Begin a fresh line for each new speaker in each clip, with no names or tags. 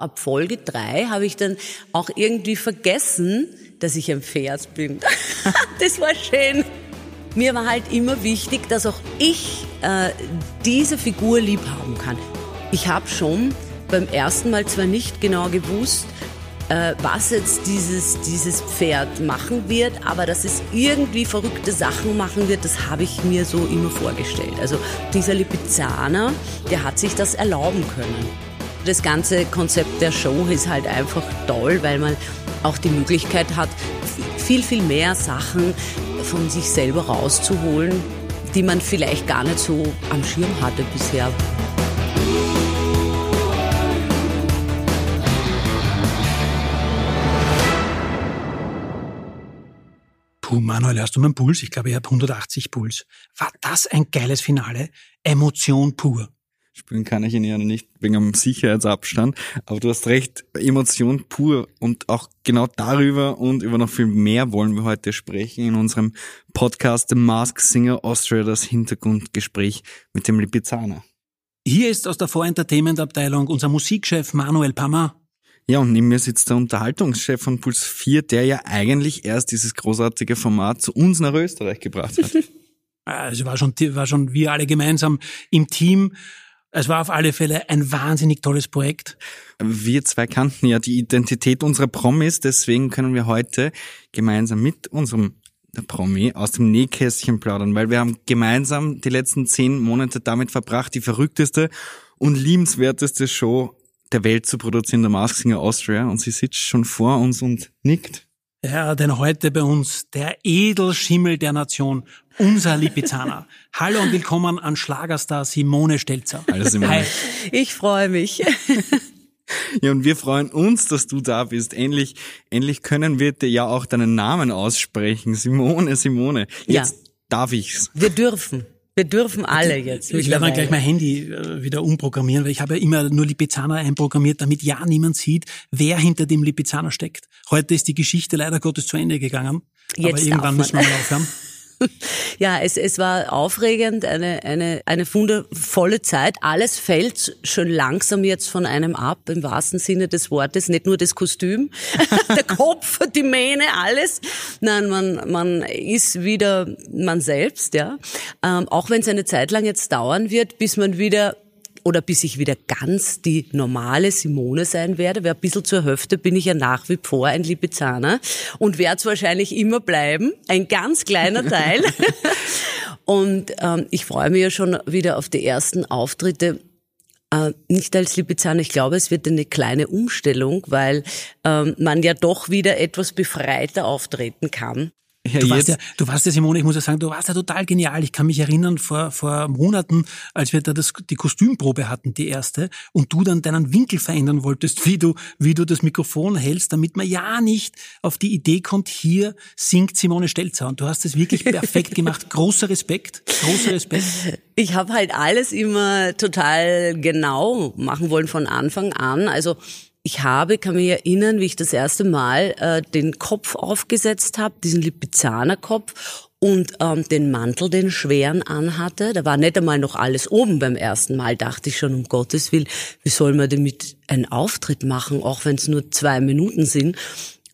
Ab Folge drei habe ich dann auch irgendwie vergessen, dass ich ein Pferd bin. das war schön. Mir war halt immer wichtig, dass auch ich äh, diese Figur lieb haben kann. Ich habe schon beim ersten Mal zwar nicht genau gewusst, äh, was jetzt dieses, dieses Pferd machen wird, aber dass es irgendwie verrückte Sachen machen wird, das habe ich mir so immer vorgestellt. Also dieser Lipizzaner, der hat sich das erlauben können. Das ganze Konzept der Show ist halt einfach toll, weil man auch die Möglichkeit hat, viel, viel mehr Sachen von sich selber rauszuholen, die man vielleicht gar nicht so am Schirm hatte bisher.
Puh, Manuel, hast du meinen Puls? Ich glaube, ich habe 180 Puls. War das ein geiles Finale? Emotion pur.
Spielen kann ich ihn ja nicht wegen dem Sicherheitsabstand. Aber du hast recht, Emotion pur. Und auch genau darüber und über noch viel mehr wollen wir heute sprechen in unserem Podcast The Mask Singer Austria, das Hintergrundgespräch mit dem Lipizzaner.
Hier ist aus der Vorentertainment-Abteilung unser Musikchef Manuel Pammer.
Ja, und neben mir sitzt der Unterhaltungschef von Puls 4, der ja eigentlich erst dieses großartige Format zu uns nach Österreich gebracht hat.
Also war schon, war schon wir alle gemeinsam im Team es war auf alle Fälle ein wahnsinnig tolles Projekt.
Wir zwei kannten ja die Identität unserer Promis, deswegen können wir heute gemeinsam mit unserem Promi aus dem Nähkästchen plaudern, weil wir haben gemeinsam die letzten zehn Monate damit verbracht, die verrückteste und liebenswerteste Show der Welt zu produzieren, der Mask Singer Austria. Und sie sitzt schon vor uns und nickt.
Ja, denn heute bei uns der Edelschimmel der Nation, unser Lipizzaner. Hallo und willkommen an Schlagerstar Simone Stelzer.
Hallo Simone. Hi. Ich freue mich.
Ja, und wir freuen uns, dass du da bist. Endlich, endlich können wir dir ja auch deinen Namen aussprechen. Simone, Simone. Jetzt ja. darf ich's.
Wir dürfen. Wir dürfen alle jetzt.
Ich werde dann gleich mein Handy äh, wieder umprogrammieren, weil ich habe ja immer nur Lipizzaner einprogrammiert, damit ja niemand sieht, wer hinter dem Lipizzaner steckt. Heute ist die Geschichte leider Gottes zu Ende gegangen. Jetzt aber irgendwann müssen wir mal aufhören.
Ja, es, es war aufregend, eine, eine, eine wundervolle Zeit. Alles fällt schon langsam jetzt von einem ab, im wahrsten Sinne des Wortes. Nicht nur das Kostüm, der Kopf, die Mähne, alles. Nein, man, man ist wieder man selbst, ja. Ähm, auch wenn es eine Zeit lang jetzt dauern wird, bis man wieder oder bis ich wieder ganz die normale Simone sein werde. Weil ein bisschen zur Hälfte bin ich ja nach wie vor ein Lipizzaner und werde es wahrscheinlich immer bleiben. Ein ganz kleiner Teil. und ähm, ich freue mich ja schon wieder auf die ersten Auftritte äh, nicht als Lipizzaner. Ich glaube, es wird eine kleine Umstellung, weil ähm, man ja doch wieder etwas befreiter auftreten kann.
Ja, du, warst ja, du warst ja, Simone, ich muss ja sagen, du warst ja total genial. Ich kann mich erinnern, vor, vor Monaten, als wir da das, die Kostümprobe hatten, die erste, und du dann deinen Winkel verändern wolltest, wie du, wie du das Mikrofon hältst, damit man ja nicht auf die Idee kommt, hier singt Simone Stelzer. Und du hast es wirklich perfekt gemacht. Großer Respekt, großer Respekt.
Ich habe halt alles immer total genau machen wollen von Anfang an. Also ich habe, kann mich erinnern, wie ich das erste Mal äh, den Kopf aufgesetzt habe, diesen Lipizzaner-Kopf und ähm, den Mantel, den schweren anhatte. Da war nicht einmal noch alles oben beim ersten Mal, dachte ich schon, um Gottes Willen, wie soll man damit einen Auftritt machen, auch wenn es nur zwei Minuten sind,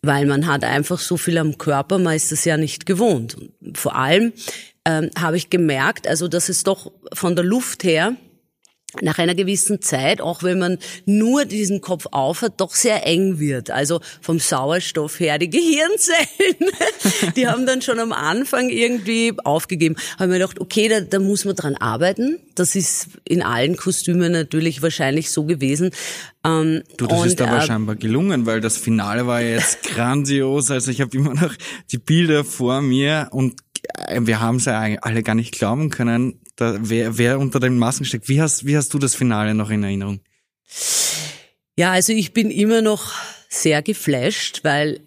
weil man hat einfach so viel am Körper, man ist das ja nicht gewohnt. Vor allem ähm, habe ich gemerkt, also dass es doch von der Luft her nach einer gewissen Zeit, auch wenn man nur diesen Kopf aufhat, doch sehr eng wird. Also vom Sauerstoff her, die Gehirnzellen, die haben dann schon am Anfang irgendwie aufgegeben. Haben mir gedacht, okay, da, da muss man dran arbeiten. Das ist in allen Kostümen natürlich wahrscheinlich so gewesen.
Ähm, du, das und, ist aber äh, scheinbar gelungen, weil das Finale war jetzt grandios. Also ich habe immer noch die Bilder vor mir und äh, wir haben es ja alle gar nicht glauben können, da, wer, wer unter den Masken steckt. Wie hast, wie hast du das Finale noch in Erinnerung?
Ja, also ich bin immer noch sehr geflasht, weil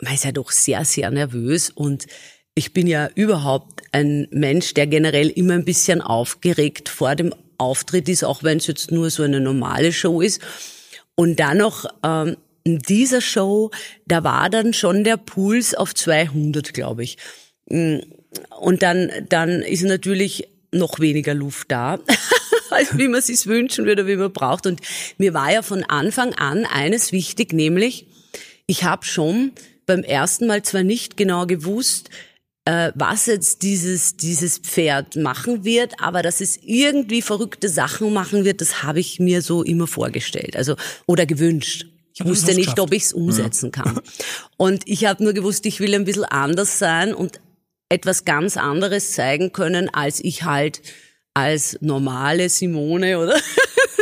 man ist ja doch sehr, sehr nervös und ich bin ja überhaupt ein Mensch, der generell immer ein bisschen aufgeregt vor dem Auftritt ist, auch wenn es jetzt nur so eine normale Show ist. Und dann noch ähm, in dieser Show, da war dann schon der Puls auf 200, glaube ich. Und dann, dann ist natürlich noch weniger Luft da. als wie man sich's wünschen würde, wie man braucht. Und mir war ja von Anfang an eines wichtig, nämlich ich habe schon beim ersten Mal zwar nicht genau gewusst, äh, was jetzt dieses, dieses Pferd machen wird, aber dass es irgendwie verrückte Sachen machen wird, das habe ich mir so immer vorgestellt, also oder gewünscht. Ich wusste nicht, ob ich es umsetzen kann. Und ich habe nur gewusst, ich will ein bisschen anders sein und etwas ganz anderes zeigen können, als ich halt als normale Simone oder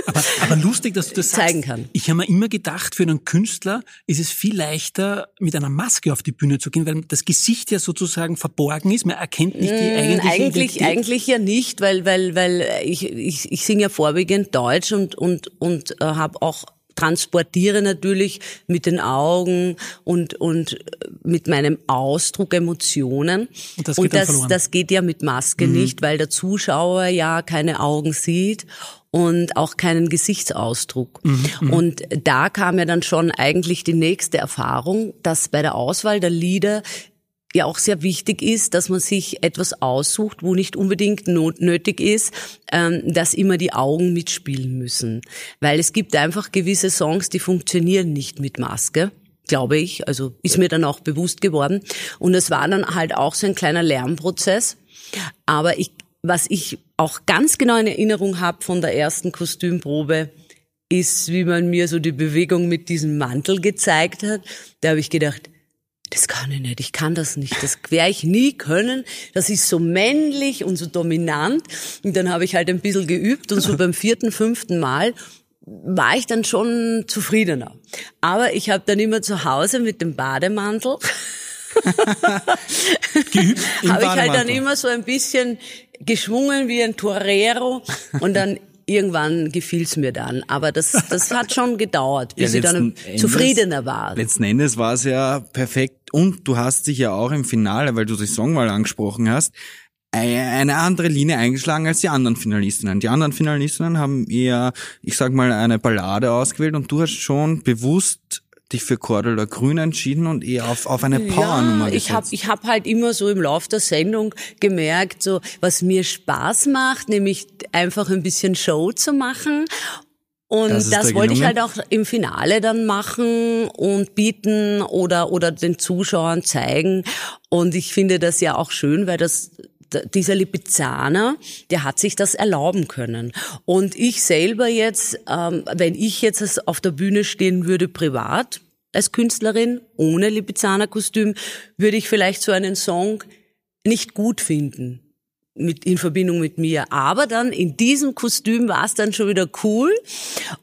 Aber, aber lustig, dass du das
Zeigen
sagst.
kann.
Ich habe mir immer gedacht, für einen Künstler ist es viel leichter, mit einer Maske auf die Bühne zu gehen, weil das Gesicht ja sozusagen verborgen ist. Man erkennt nicht die eigentliche
Mm, eigentlich,
Identität.
eigentlich ja nicht, weil, weil, weil ich, ich, ich singe ja vorwiegend Deutsch und, und, und äh, habe auch transportiere natürlich mit den Augen und, und mit meinem Ausdruck Emotionen.
Und das geht dann
das.
Mhm.
das geht ja mit Maske nicht, weil der Zuschauer ja keine Augen sieht und auch keinen Gesichtsausdruck.
Mhm,
Und da kam ja dann schon eigentlich die nächste Erfahrung, dass bei der Auswahl der Lieder ja auch sehr wichtig ist, dass man sich etwas aussucht, wo nicht unbedingt not nötig ist, ähm, dass immer die Augen mitspielen müssen. Weil es gibt einfach gewisse Songs, die funktionieren nicht mit Maske glaube ich. Also ist mir dann auch bewusst geworden. Und es war dann halt auch so ein kleiner Lernprozess. Aber ich, was ich auch ganz genau in Erinnerung habe von der ersten Kostümprobe, ist, wie man mir so die Bewegung mit diesem Mantel gezeigt hat. Da habe ich gedacht, das kann ich nicht, ich kann das nicht, das werde ich nie können. Das ist so männlich und so dominant. Und dann habe ich halt ein bisschen geübt und so beim vierten, fünften Mal war ich dann schon zufriedener. Aber ich habe dann immer zu Hause mit dem Bademantel habe ich halt dann immer so ein bisschen geschwungen wie ein Torero und dann irgendwann gefiel's mir dann. Aber das, das hat schon gedauert, bis
Ja,
ich dann
Endes-
zufriedener war.
Letzten Endes war es ja perfekt und du hast dich ja auch im Finale, weil du die Songwahl angesprochen hast, eine andere Linie eingeschlagen als die anderen Finalistinnen. Die anderen Finalistinnen haben eher, ich sag mal, eine Ballade ausgewählt und du hast schon bewusst dich für Cordula Grün entschieden und eher auf, auf eine Powernummer
Ja, ich habe
gesetzt.
ich hab halt immer so im Lauf der Sendung gemerkt, so was mir Spaß macht, nämlich einfach ein bisschen Show zu machen. Und
Das
das, wollte ich halt auch im Finale dann machen und bieten oder, oder den Zuschauern zeigen. Und ich finde das ja auch schön, weil das dieser Lipizzaner, der hat sich das erlauben können. Und ich selber jetzt, ähm, wenn ich jetzt auf der Bühne stehen würde privat als Künstlerin ohne Lipizzaner-Kostüm, würde ich vielleicht so einen Song nicht gut finden mit, in Verbindung mit mir. Aber dann in diesem Kostüm war es dann schon wieder cool.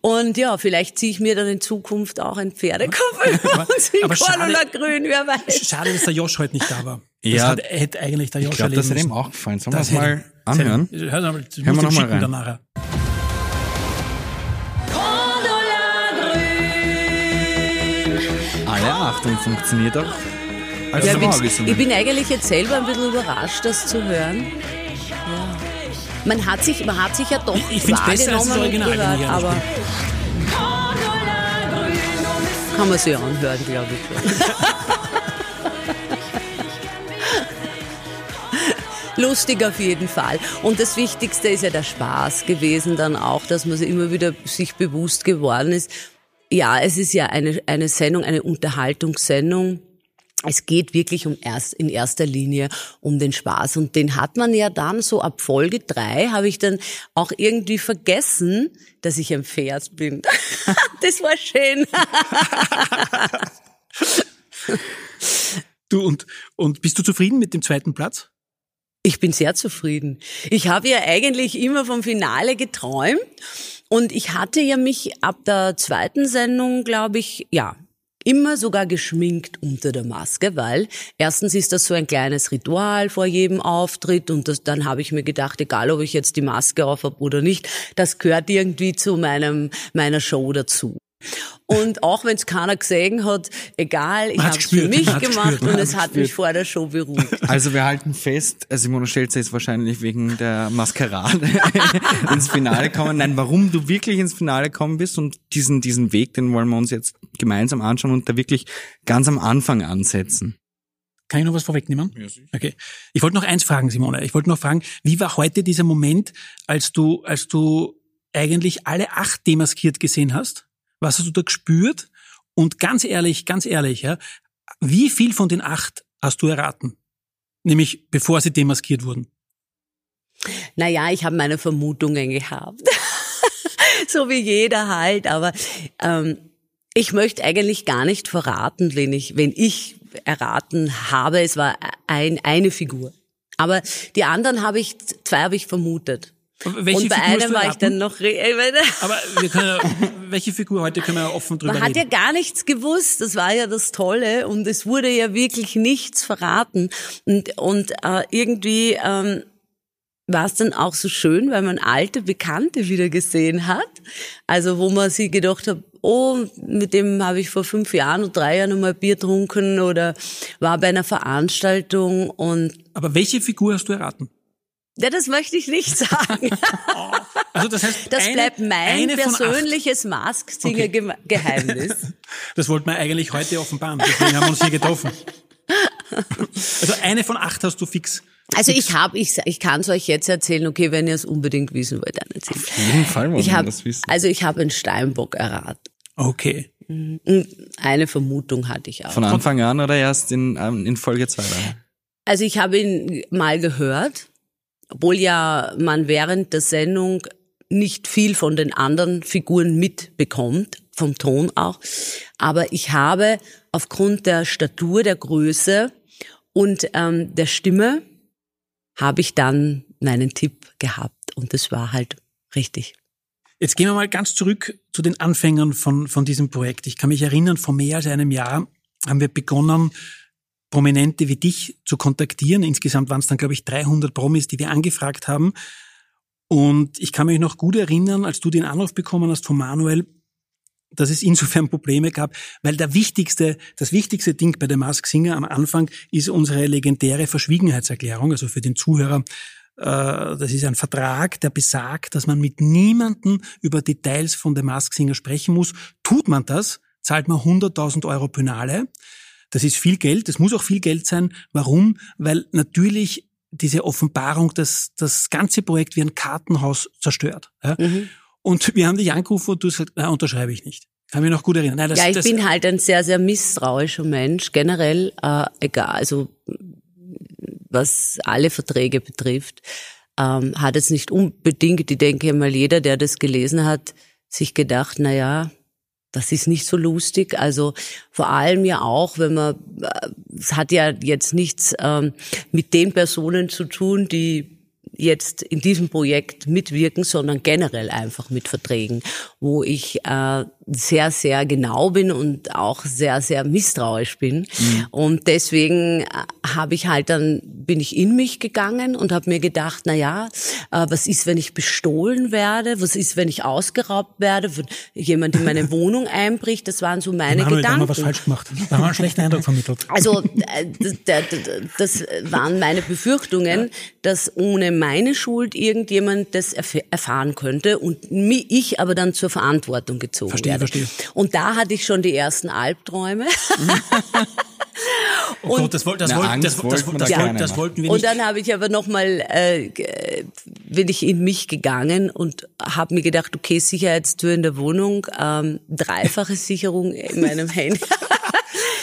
Und ja, vielleicht ziehe ich mir dann in Zukunft auch ein Pferdekopf und singe
aber schade-
Cordula Grün, wer weiß.
Schade, dass der Josh heute nicht da war. Das
Ja.
hat, hätte eigentlich der Josh
Ich glaube, das hat
erleben
ihm auch gefallen. Sollen wir
Das
mal
hätte-
anhören?
Hör mal,
Hören
das
wir
musst du
noch mal
schicken
rein.
dann nachher.
Alle Achtung, funktioniert auch als
Ja, bin, ich
gesungen.
bin eigentlich jetzt selber ein bisschen überrascht, das zu hören. Man hat sich, man hat sich ja doch
Ich- ich besser als das Original,
gehört, aber kann man sich anhören, glaube ich. Lustig auf jeden Fall. Und das Wichtigste ist ja der Spaß gewesen dann auch, dass man sich immer wieder sich bewusst geworden ist. Ja, es ist ja eine, eine Sendung, eine Unterhaltungssendung. Es geht wirklich um erst, in erster Linie um den Spaß. Und den hat man ja dann so ab Folge drei habe ich dann auch irgendwie vergessen, dass ich ein Pferd bin. das war schön.
Du, und, und bist du zufrieden mit dem zweiten Platz?
Ich bin sehr zufrieden. Ich habe ja eigentlich immer vom Finale geträumt und ich hatte ja mich ab der zweiten Sendung, glaube ich, ja, immer sogar geschminkt unter der Maske, weil erstens ist das so ein kleines Ritual vor jedem Auftritt und das, dann habe ich mir gedacht, egal ob ich jetzt die Maske auf habe oder nicht, das gehört irgendwie zu meinem meiner Show dazu. Und auch wenn es keiner gesehen hat, egal, ich habe es für
gespürt,
mich gemacht
gespürt,
und es hat mich vor der Show beruhigt.
Also wir halten fest, äh, Simone Stelzer ist wahrscheinlich wegen der Maskerade ins Finale gekommen. Nein, warum du wirklich ins Finale gekommen bist und diesen, diesen Weg, den wollen wir uns jetzt gemeinsam anschauen und da wirklich ganz am Anfang ansetzen.
Kann ich noch was vorwegnehmen? Okay. Ich wollte noch eins fragen, Simone. Ich wollte noch fragen, wie war heute dieser Moment, als du, als du eigentlich alle acht demaskiert gesehen hast? Was hast du da gespürt? Und ganz ehrlich, ganz ehrlich, ja, wie viel von den acht hast du erraten? Nämlich bevor sie demaskiert wurden.
Naja, ich habe meine Vermutungen gehabt. so wie jeder halt, aber ähm, ich möchte eigentlich gar nicht verraten, wenn ich, wenn ich erraten habe, es war ein, eine Figur. Aber die anderen habe ich, zwei habe ich vermutet.
Welche
und bei
Figur
einem war ich dann noch.
Aber wir können ja, welche Figur heute können wir ja offen drüber
Man hat
reden.
ja gar nichts gewusst, das war ja das Tolle und es wurde ja wirklich nichts verraten und und äh, irgendwie ähm, war es dann auch so schön, weil man alte Bekannte wieder gesehen hat. Also wo man sich gedacht hat, oh, mit dem habe ich vor fünf Jahren oder drei Jahren nochmal Bier getrunken oder war bei einer Veranstaltung und
Aber welche Figur hast du erraten?
ja, das möchte ich nicht sagen.
Also das heißt,
Das
eine,
bleibt mein persönliches Mask-Singer-Geheimnis.
Das wollten wir eigentlich heute offenbaren, deswegen haben wir uns hier getroffen. Also eine von acht hast du fix.
Also ich habe, ich, ich kann es euch jetzt erzählen, okay, wenn ihr es unbedingt wissen wollt, dann erzählen.
Auf jeden Fall wollen
Ich
wir das wissen.
also ich habe einen Steinbock erraten.
Okay.
Und Eine Vermutung hatte ich auch.
Von Anfang an oder erst in, ähm, in Folge zwei? dann?
Also ich habe ihn mal gehört, obwohl ja man während der Sendung nicht viel von den anderen Figuren mitbekommt, vom Ton auch. Aber ich habe aufgrund der Statur, der Größe und ähm, der Stimme, habe ich dann meinen Tipp gehabt. Und das war halt richtig.
Jetzt gehen wir mal ganz zurück zu den Anfängern von, von diesem Projekt. Ich kann mich erinnern, vor mehr als einem Jahr haben wir begonnen, Prominente wie dich zu kontaktieren. Insgesamt waren es dann, glaube ich, 300 Promis, die wir angefragt haben. Und ich kann mich noch gut erinnern, als du den Anruf bekommen hast von Manuel, dass es insofern Probleme gab, weil der wichtigste, das wichtigste Ding bei der Mask Singer am Anfang ist unsere legendäre Verschwiegenheitserklärung, also für den Zuhörer. äh, Das ist ein Vertrag, der besagt, dass man mit niemandem über Details von der Mask Singer sprechen muss. Tut man das, zahlt man 100.000 Euro Penale. Das ist viel Geld, das muss auch viel Geld sein. Warum? Weil natürlich diese Offenbarung das, das ganze Projekt wie ein Kartenhaus zerstört. Ja? Und wir haben dich angerufen und du hast gesagt, na, unterschreibe ich nicht. Kann mich noch gut erinnern. Nein, das,
ja, ich
das,
bin halt ein sehr, sehr misstrauischer Mensch, generell, äh, egal, also was alle Verträge betrifft, ähm, hat jetzt nicht unbedingt, ich denke mal, jeder, der das gelesen hat, sich gedacht, na ja, das ist nicht so lustig. Also vor allem ja auch, wenn man, äh, es hat ja jetzt nichts ähm, mit den Personen zu tun, die jetzt in diesem Projekt mitwirken, sondern generell einfach mit Verträgen, wo ich äh, sehr, sehr genau bin und auch sehr, sehr misstrauisch bin. Und deswegen äh, habe ich halt dann, bin ich in mich gegangen und habe mir gedacht, na ja, äh, was ist, wenn ich bestohlen werde? Was ist, wenn ich ausgeraubt werde? Wenn jemand in meine Wohnung einbricht? Das waren so meine
Manuel, da haben wir
Gedanken.
was falsch gemacht. Da haben wir einen schlechten Eindruck vermittelt.
Also äh, das, waren meine Befürchtungen, dass ohne meine Schuld irgendjemand das erf- erfahren könnte und mi- ich aber dann zur Verantwortung gezogen
Verstehe,
werde.
Verstehe.
Und da hatte ich schon die ersten Albträume.
Oh Gott, das, wollten,
Angst
das, das, das, wir
Und
nicht.
dann habe ich aber nochmal, äh, bin ich in mich gegangen und habe mir gedacht, okay, Sicherheitstür in der Wohnung, ähm, dreifache Sicherung in meinem Handy.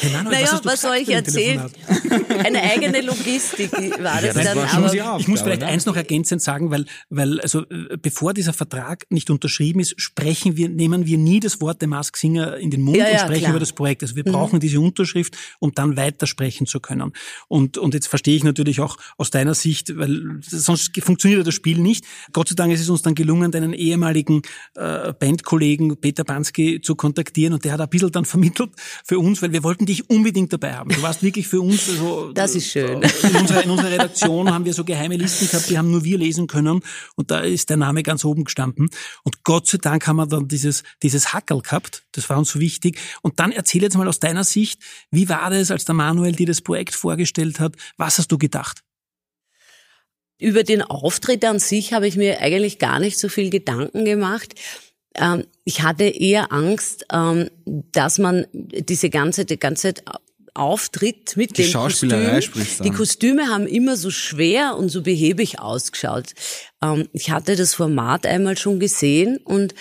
Hey, Manuel,
naja,
du
was, soll ich erzählen? Eine eigene Logistik war das
das
dann.
war
aber
Aufgabe,
Ich muss vielleicht
ne?
eins noch ergänzend sagen, weil, weil also äh, bevor dieser Vertrag nicht unterschrieben ist, sprechen wir, nehmen wir nie das Wort der Mask Singer in den Mund
Ja,
und sprechen
klar.
über das Projekt. Also wir brauchen diese Unterschrift, um dann weitersprechen zu können. Und, und jetzt verstehe ich natürlich auch aus deiner Sicht, weil sonst funktioniert das Spiel nicht. Gott sei Dank ist es uns dann gelungen, deinen ehemaligen äh, Bandkollegen Peter Bansky zu kontaktieren und der hat ein bisschen dann vermittelt für uns, weil wir wollten dich unbedingt dabei haben. Du warst wirklich für uns so
Das ist schön.
in unserer, in unserer Redaktion haben wir so geheime Listen gehabt, die haben nur wir lesen können und da ist der Name ganz oben gestanden. Und Gott sei Dank haben wir dann dieses, dieses Hackerl gehabt, das war uns so wichtig. Und dann erzähl jetzt mal aus deiner Sicht, wie war das, als der Manuel dir das Projekt vorgestellt hat? Was hast du gedacht?
Über den Auftritt an sich habe ich mir eigentlich gar nicht so viel Gedanken gemacht. Ähm, ich hatte eher Angst, ähm, dass man diese ganze, die ganze Auftritt mit
Die
dem
Schauspielerei
Kostüm.
sprichst du
Die. Kostüme haben immer so schwer und so behäbig ausgeschaut. Ähm, ich hatte das Format einmal schon gesehen und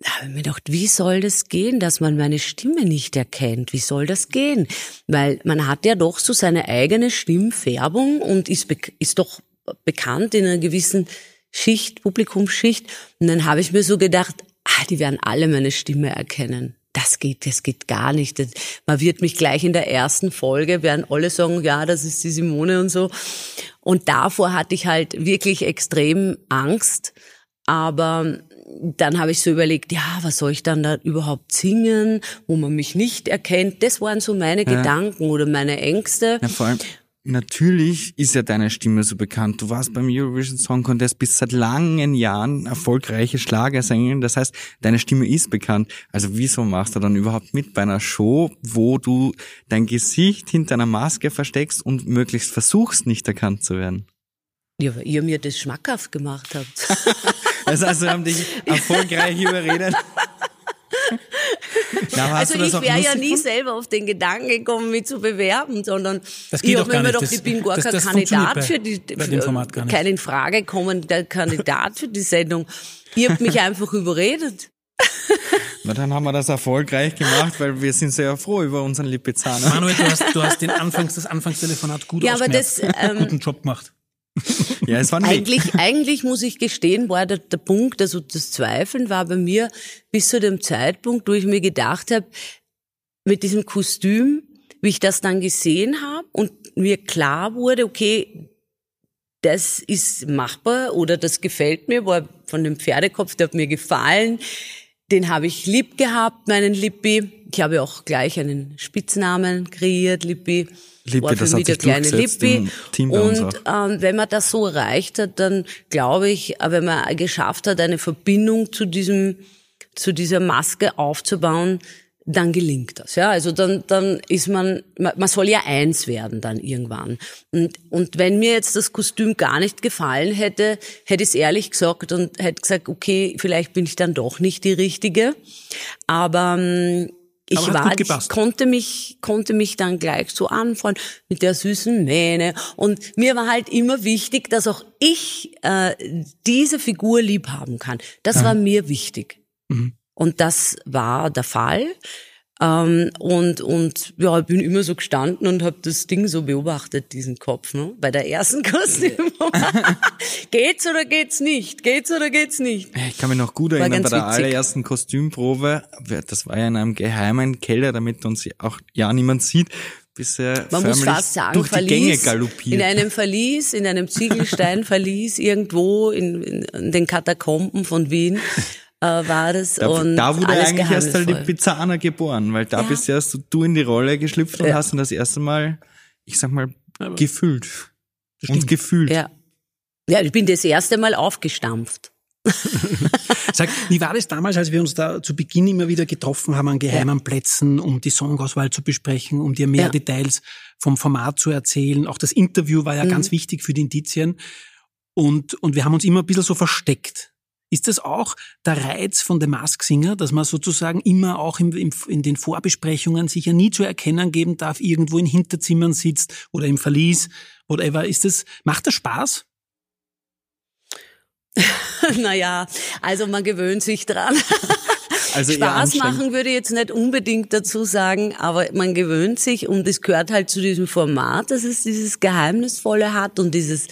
da habe ich mir gedacht, wie soll das gehen, dass man meine Stimme nicht erkennt? Wie soll das gehen? Weil man hat ja doch so seine eigene Stimmfärbung und ist, ist doch bekannt in einer gewissen Schicht, Publikumsschicht. Und dann habe ich mir so gedacht, ah, die werden alle meine Stimme erkennen. Das geht, das geht gar nicht. Man wird mich gleich in der ersten Folge, werden alle sagen, ja, das ist die Simone und so. Und davor hatte ich halt wirklich extrem Angst. Aber dann habe ich so überlegt, ja, was soll ich dann da überhaupt singen, wo man mich nicht erkennt? Das waren so meine Gedanken oder meine Ängste.
Ja, vor allem, natürlich ist ja deine Stimme so bekannt. Du warst beim Eurovision Song Contest bis seit langen Jahren erfolgreiche Schlagersängerin. Das heißt, deine Stimme ist bekannt. Also wieso machst du dann überhaupt mit bei einer Show, wo du dein Gesicht hinter einer Maske versteckst und möglichst versuchst, nicht erkannt zu werden?
Ja, weil ihr mir das schmackhaft gemacht habt.
Das heißt, wir haben dich erfolgreich überredet. Na,
Also ich wäre ja nie selber auf den Gedanken gekommen, mich zu bewerben, sondern
Das geht
ich habe mir gedacht, ich bin gar
das-
kein
das
Kandidat
funktioniert
für
bei-
die,
bei nicht.
kein in Frage kommender Kandidat für die Sendung. Ihr habt mich einfach überredet.
Na, dann haben wir das erfolgreich gemacht, weil wir sind sehr froh über unseren Lipizzaner.
Manuel, du hast, du hast den Anfangs, das Anfangstelefonat gut
Ja, aber das, ähm,
Guten Job gemacht.
Ja, es war.
Eigentlich, eigentlich muss ich gestehen, war der, der Punkt, also das Zweifeln war bei mir bis zu dem Zeitpunkt, wo ich mir gedacht habe, mit diesem Kostüm, wie ich das dann gesehen habe und mir klar wurde, okay, das ist machbar oder das gefällt mir, war von dem Pferdekopf, der hat mir gefallen. Den habe ich lieb gehabt, meinen Lippi. Ich habe auch gleich einen Spitznamen kreiert, Lippi.
Lippi,
war für mich der kleine Lippi. Und ähm, wenn man das so erreicht hat, dann glaube ich, äh, wenn man geschafft hat, eine Verbindung zu diesem, zu dieser Maske aufzubauen, dann gelingt das. Ja, also dann, dann ist man, man, man soll ja eins werden dann irgendwann. Und, und wenn mir jetzt das Kostüm gar nicht gefallen hätte, hätte ich es ehrlich gesagt und hätte gesagt, okay, vielleicht bin ich dann doch nicht die Richtige. Aber ähm, ich war, ich konnte mich, konnte mich dann gleich so anfreunden mit der süßen Mähne. Und mir war halt immer wichtig, dass auch ich äh, diese Figur lieb haben kann. Das war mir wichtig.
Mhm.
Und das war der Fall. Ähm, und, und ja, ich bin immer so gestanden und habe das Ding so beobachtet, diesen Kopf, ne? bei der ersten Kostüm. geht's oder geht's nicht? Geht's oder geht's nicht?
Ich kann mich noch gut erinnern, bei der
witzig.
allerersten Kostümprobe, das war ja in einem geheimen Keller, damit uns auch ja niemand sieht, bis er
Man muss fast sagen,
durch die Gänge galoppiert.
in einem Verlies, in einem Ziegelsteinverlies irgendwo in, in, in den Katakomben von Wien äh, war das.
da,
und
da wurde
alles
eigentlich erst der
geheimnisvoll.
Lipizzaner geboren, weil da
Ja.
bist erst du in die Rolle geschlüpft und
Ja.
hast ihn das erste Mal, ich sag mal, gefühlt.
stimmt.
Und gefühlt.
Ja. ja, ich bin das erste Mal aufgestampft.
Sag, wie war das damals, als wir uns da zu Beginn immer wieder getroffen haben an geheimen Plätzen, um die Songauswahl zu besprechen, um dir mehr
Ja.
Details vom Format zu erzählen? Auch das Interview war ja
Mhm.
ganz wichtig für die Indizien. Und, und wir haben uns immer ein bisschen so versteckt. Ist das auch der Reiz von The Mask Singer, dass man sozusagen immer auch im, im, in den Vorbesprechungen sich ja nie zu erkennen geben darf, irgendwo in Hinterzimmern sitzt oder im Verlies, whatever. Ist das, macht das Spaß?
naja, also man gewöhnt sich dran.
Also
Spaß machen würde ich jetzt nicht unbedingt dazu sagen, aber man gewöhnt sich und es gehört halt zu diesem Format, dass es dieses Geheimnisvolle hat und dieses,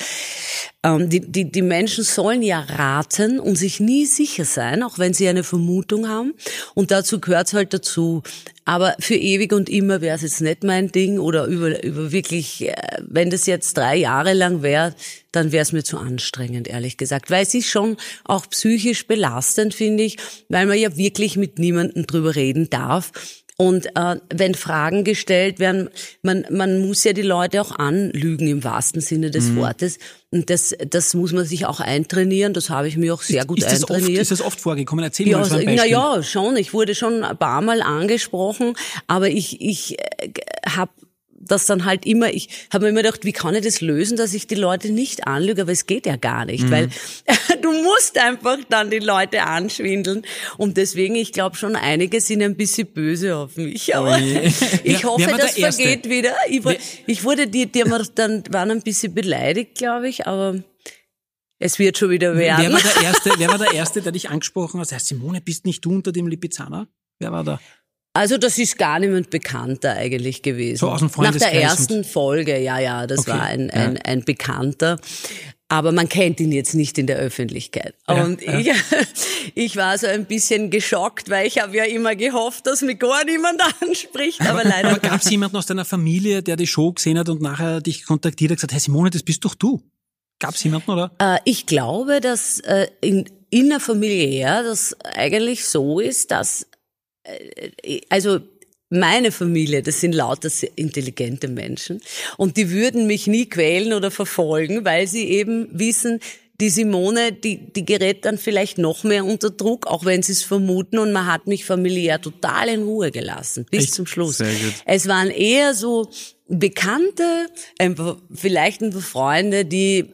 ähm, die, die, die Menschen sollen ja raten und sich nie sicher sein, auch wenn sie eine Vermutung haben. Und dazu gehört halt dazu. Aber für ewig und immer wäre es jetzt nicht mein Ding oder über, über wirklich, äh, wenn das jetzt drei Jahre lang wäre, dann wäre es mir zu anstrengend, ehrlich gesagt. Weil es ist schon auch psychisch belastend, finde ich, weil man ja wirklich mit niemandem drüber reden darf. Und äh, wenn Fragen gestellt werden, man, man muss ja die Leute auch anlügen im wahrsten Sinne
Mhm.
des Wortes. Und das, das muss man sich auch eintrainieren. Das habe ich mir auch sehr gut
ist, das oft,
eintrainiert.
ist das oft vorgekommen? Erzähl
Ja,
mal so ein
na ja, schon. Ich wurde schon ein paar Mal angesprochen, aber ich, ich äh, habe das dann halt immer, ich habe mir immer gedacht, wie kann ich das lösen, dass ich die Leute nicht anlüge, aber es geht ja gar nicht, mhm. weil du musst einfach dann die Leute anschwindeln und deswegen, ich glaube schon, einige sind ein bisschen böse auf mich, aber ich hoffe, das vergeht wieder. Ich, ich wurde, die, die haben dann, waren ein bisschen beleidigt, glaube ich, aber es wird schon wieder werden.
Wer war der Erste, wer war der, Erste der dich angesprochen hat? Simone, bist nicht du unter dem Lipizzaner? Wer war da?
Also das ist gar niemand bekannter eigentlich gewesen.
So aus dem
Nach der ersten Folge, ja, ja, das okay. war ein, ein, ja. ein Bekannter. Aber man kennt ihn jetzt nicht in der Öffentlichkeit. Ja, und ja. Ich, ich war so ein bisschen geschockt, weil ich habe ja immer gehofft, dass mich gar niemand anspricht. Aber, aber leider.
Aber gab es jemanden aus deiner Familie, der die Show gesehen hat und nachher dich kontaktiert hat und gesagt, hey Simone, das bist doch du? Gab es jemanden, oder?
Äh, ich glaube, dass äh, in, innerfamiliär das eigentlich so ist, dass also meine Familie, das sind lauter intelligente Menschen und die würden mich nie quälen oder verfolgen, weil sie eben wissen, die Simone, die, die gerät dann vielleicht noch mehr unter Druck, auch wenn sie es vermuten und man hat mich familiär total in Ruhe gelassen, bis Echt? zum Schluss. Sehr gut. Es waren eher so Bekannte, vielleicht ein paar Freunde, die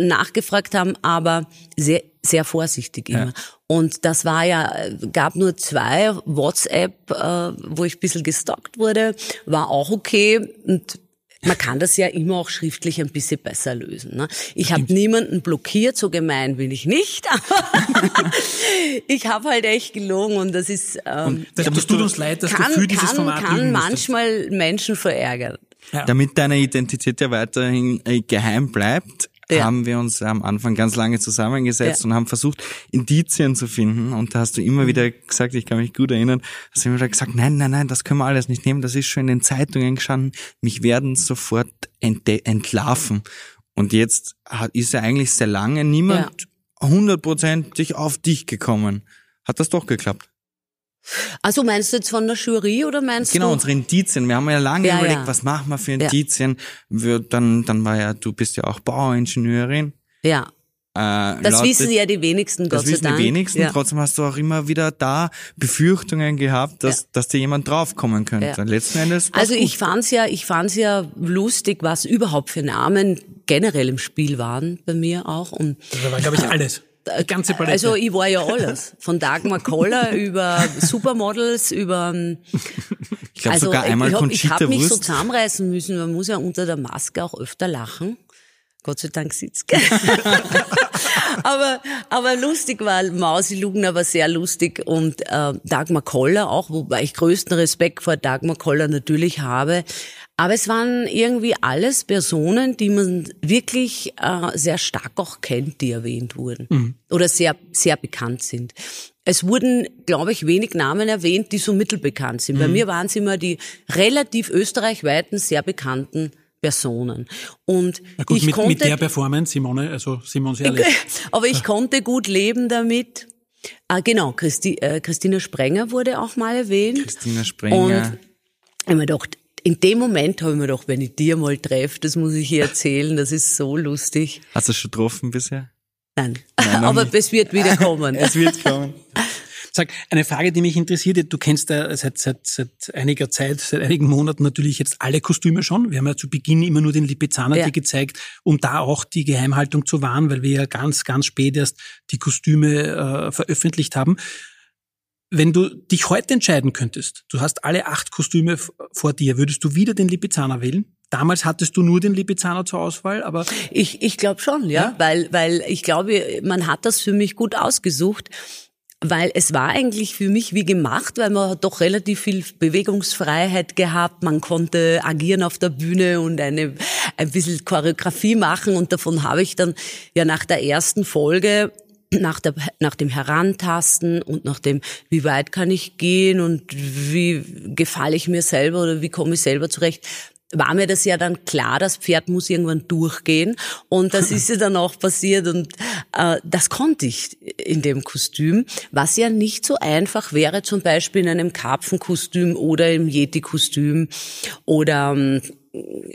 nachgefragt haben, aber sehr, sehr vorsichtig immer. Ja. Und das war ja, gab nur zwei WhatsApp, äh, wo ich ein bisschen gestalkt wurde, war auch okay. Und man kann das ja immer auch schriftlich ein bisschen besser lösen. Ne? Ich habe niemanden blockiert, so gemein bin ich nicht, aber ich habe halt echt gelogen und das ist. Ähm,
und das tut uns leid, dass kann, du für dieses
kann,
Format
kann manchmal Menschen verärgern.
Ja. Damit deine Identität ja weiterhin äh, geheim bleibt, ja. haben wir uns am Anfang ganz lange zusammengesetzt ja. und haben versucht, Indizien zu finden. Und da hast du immer mhm. wieder gesagt, ich kann mich gut erinnern, hast du immer wieder gesagt, nein, nein, nein, das können wir alles nicht nehmen, das ist schon in den Zeitungen gestanden, mich werden sofort entlarven. Und jetzt ist ja eigentlich sehr lange niemand hundertprozentig ja. auf dich gekommen. Hat das doch geklappt?
Also meinst du jetzt von der Jury oder meinst
genau,
du?
Genau, unsere Indizien. Wir haben ja lange ja, überlegt, ja. was machen wir für Indizien. Ja. Dann, dann war ja, du bist ja auch Bauingenieurin.
Ja. Äh, das lautet, wissen ja die wenigsten, Gott sei Dank. Das wissen
die wenigsten. Ja. Trotzdem hast du auch immer wieder da Befürchtungen gehabt, dass, ja. dass dir jemand draufkommen könnte. Ja. Letzten Endes.
Also ich fand's ja, ich fand's ja lustig, was überhaupt für Namen generell im Spiel waren bei mir auch. Und
das war, glaube ich, alles. Die ganze Palette.
Also ich war ja alles. Von Dagmar Koller über Supermodels, über...
Ich glaube also, sogar einmal ich hab,
Ich habe mich so zusammenreißen müssen. Man muss ja unter der Maske auch öfter lachen. Gott sei Dank sitzt aber, aber lustig war Mausi Lugner war sehr lustig und äh, Dagmar Koller auch, wobei ich größten Respekt vor Dagmar Koller natürlich habe. Aber es waren irgendwie alles Personen, die man wirklich äh, sehr stark auch kennt, die erwähnt wurden mhm. oder sehr sehr bekannt sind. Es wurden, glaube ich, wenig Namen erwähnt, die so mittelbekannt sind. Mhm. Bei mir waren es immer die relativ österreichweiten, sehr bekannten Personen. Und
Na gut,
ich
mit,
konnte,
mit der Performance, Simone, also Simon ehrlich.
Aber ich konnte gut leben damit. Ah, genau, Christi, äh, Christina Sprenger wurde auch mal erwähnt.
Christina Sprenger.
Und ich habe mir gedacht, in dem Moment habe ich mir gedacht, wenn ich dir mal treffe, das muss ich hier erzählen, das ist so lustig.
Hast du schon getroffen bisher?
Nein, Nein aber es wird wieder kommen.
es wird kommen.
Sag, eine Frage, die mich interessiert, du kennst ja seit, seit, seit einiger Zeit, seit einigen Monaten natürlich jetzt alle Kostüme schon. Wir haben ja zu Beginn immer nur den Lipizzaner ja. gezeigt, um da auch die Geheimhaltung zu wahren, weil wir ja ganz, ganz spät erst die Kostüme äh, veröffentlicht haben. Wenn du dich heute entscheiden könntest, du hast alle acht Kostüme vor dir, würdest du wieder den Lipizzaner wählen? Damals hattest du nur den Lipizzaner zur Auswahl, aber
ich ich glaube schon, ja, ja, weil weil ich glaube, man hat das für mich gut ausgesucht weil es war eigentlich für mich wie gemacht, weil man hat doch relativ viel Bewegungsfreiheit gehabt. Man konnte agieren auf der Bühne und eine, ein bisschen Choreografie machen und davon habe ich dann ja nach der ersten Folge nach, der, nach dem Herantasten und nach dem, wie weit kann ich gehen und wie gefalle ich mir selber oder wie komme ich selber zurecht, war mir das ja dann klar, das Pferd muss irgendwann durchgehen. Und das ist ja dann auch passiert und äh, das konnte ich in dem Kostüm, was ja nicht so einfach wäre, zum Beispiel in einem Karpfenkostüm oder im Yeti-Kostüm oder ähm,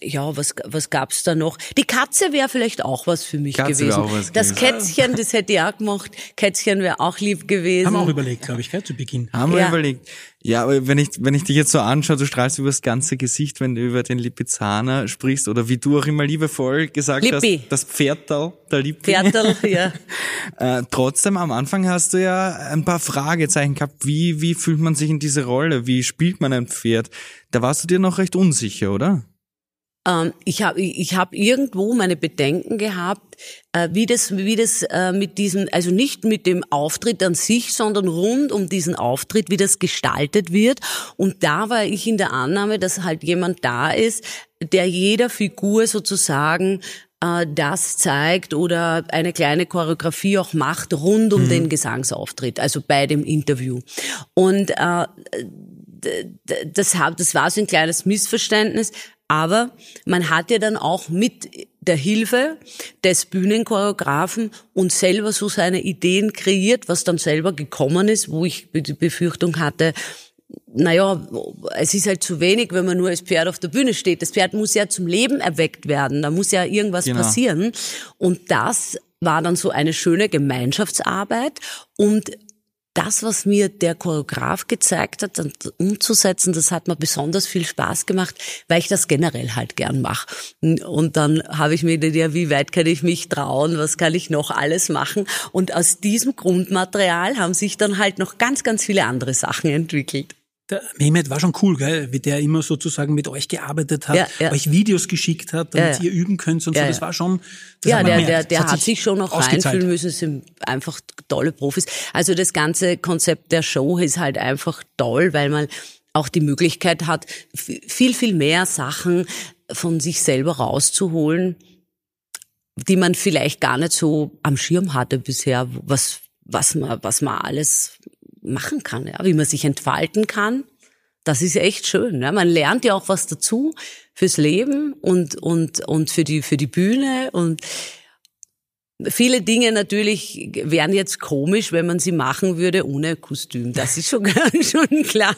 ja, was, was gab's da noch? Die Katze wäre vielleicht auch was für mich
Katze
gewesen.
auch was
das
gewesen.
Kätzchen, das hätte ich auch gemacht. Kätzchen wäre auch lieb gewesen.
Haben wir auch überlegt, glaube ich, gell, zu Beginn.
Haben wir
Ja.
überlegt. Ja, aber wenn ich, wenn ich dich jetzt so anschaue, du strahlst über das ganze Gesicht, wenn du über den Lipizzaner sprichst oder wie du auch immer liebevoll gesagt
Lippi.
hast, das Pferdtal, der Lippi.
Pferdl, ja.
Äh, trotzdem, am Anfang hast du ja ein paar Fragezeichen gehabt. Wie, wie fühlt man sich in diese Rolle? Wie spielt man ein Pferd? Da warst du dir noch recht unsicher, oder?
Ähm, ich habe ich hab irgendwo meine Bedenken gehabt, äh, wie das, wie das äh, mit diesem, also nicht mit dem Auftritt an sich, sondern rund um diesen Auftritt, wie das gestaltet wird. Und da war ich in der Annahme, dass halt jemand da ist, der jeder Figur sozusagen äh, das zeigt oder eine kleine Choreografie auch macht rund um den Gesangsauftritt, also bei dem Interview. Und äh, das, das war so ein kleines Missverständnis, aber man hat ja dann auch mit der Hilfe des Bühnenchoreografen und selber so seine Ideen kreiert, was dann selber gekommen ist, wo ich die Befürchtung hatte, naja, es ist halt zu wenig, wenn man nur als Pferd auf der Bühne steht. Das Pferd muss ja zum Leben erweckt werden. Da muss ja irgendwas
Genau.
passieren. Und das war dann so eine schöne Gemeinschaftsarbeit. Und das, was mir der Choreograf gezeigt hat, dann umzusetzen, das hat mir besonders viel Spaß gemacht, weil ich das generell halt gern mache. Und dann habe ich mir gedacht, ja, wie weit kann ich mich trauen, was kann ich noch alles machen? Und aus diesem Grundmaterial haben sich dann halt noch ganz, ganz viele andere Sachen entwickelt.
Der Mehmet war schon cool, gell? wie der immer sozusagen mit euch gearbeitet hat,
Ja, ja.
euch Videos geschickt hat, damit
Ja,
ihr üben könnt und so. Das war schon. Das
ja,
hat
der,
gemerkt.
der, der hat sich schon noch
ausgezahlt.
reinfühlen müssen. Es sind einfach tolle Profis. Also das ganze Konzept der Show ist halt einfach toll, weil man auch die Möglichkeit hat, viel, viel mehr Sachen von sich selber rauszuholen, die man vielleicht gar nicht so am Schirm hatte bisher, was, was man, was man alles machen kann, ja, wie man sich entfalten kann. Das ist echt schön. Ja. Man lernt ja auch was dazu fürs Leben und, und, und für die, für die Bühne und Viele Dinge natürlich wären jetzt komisch, wenn man sie machen würde ohne Kostüm. Das ist schon, schon klar.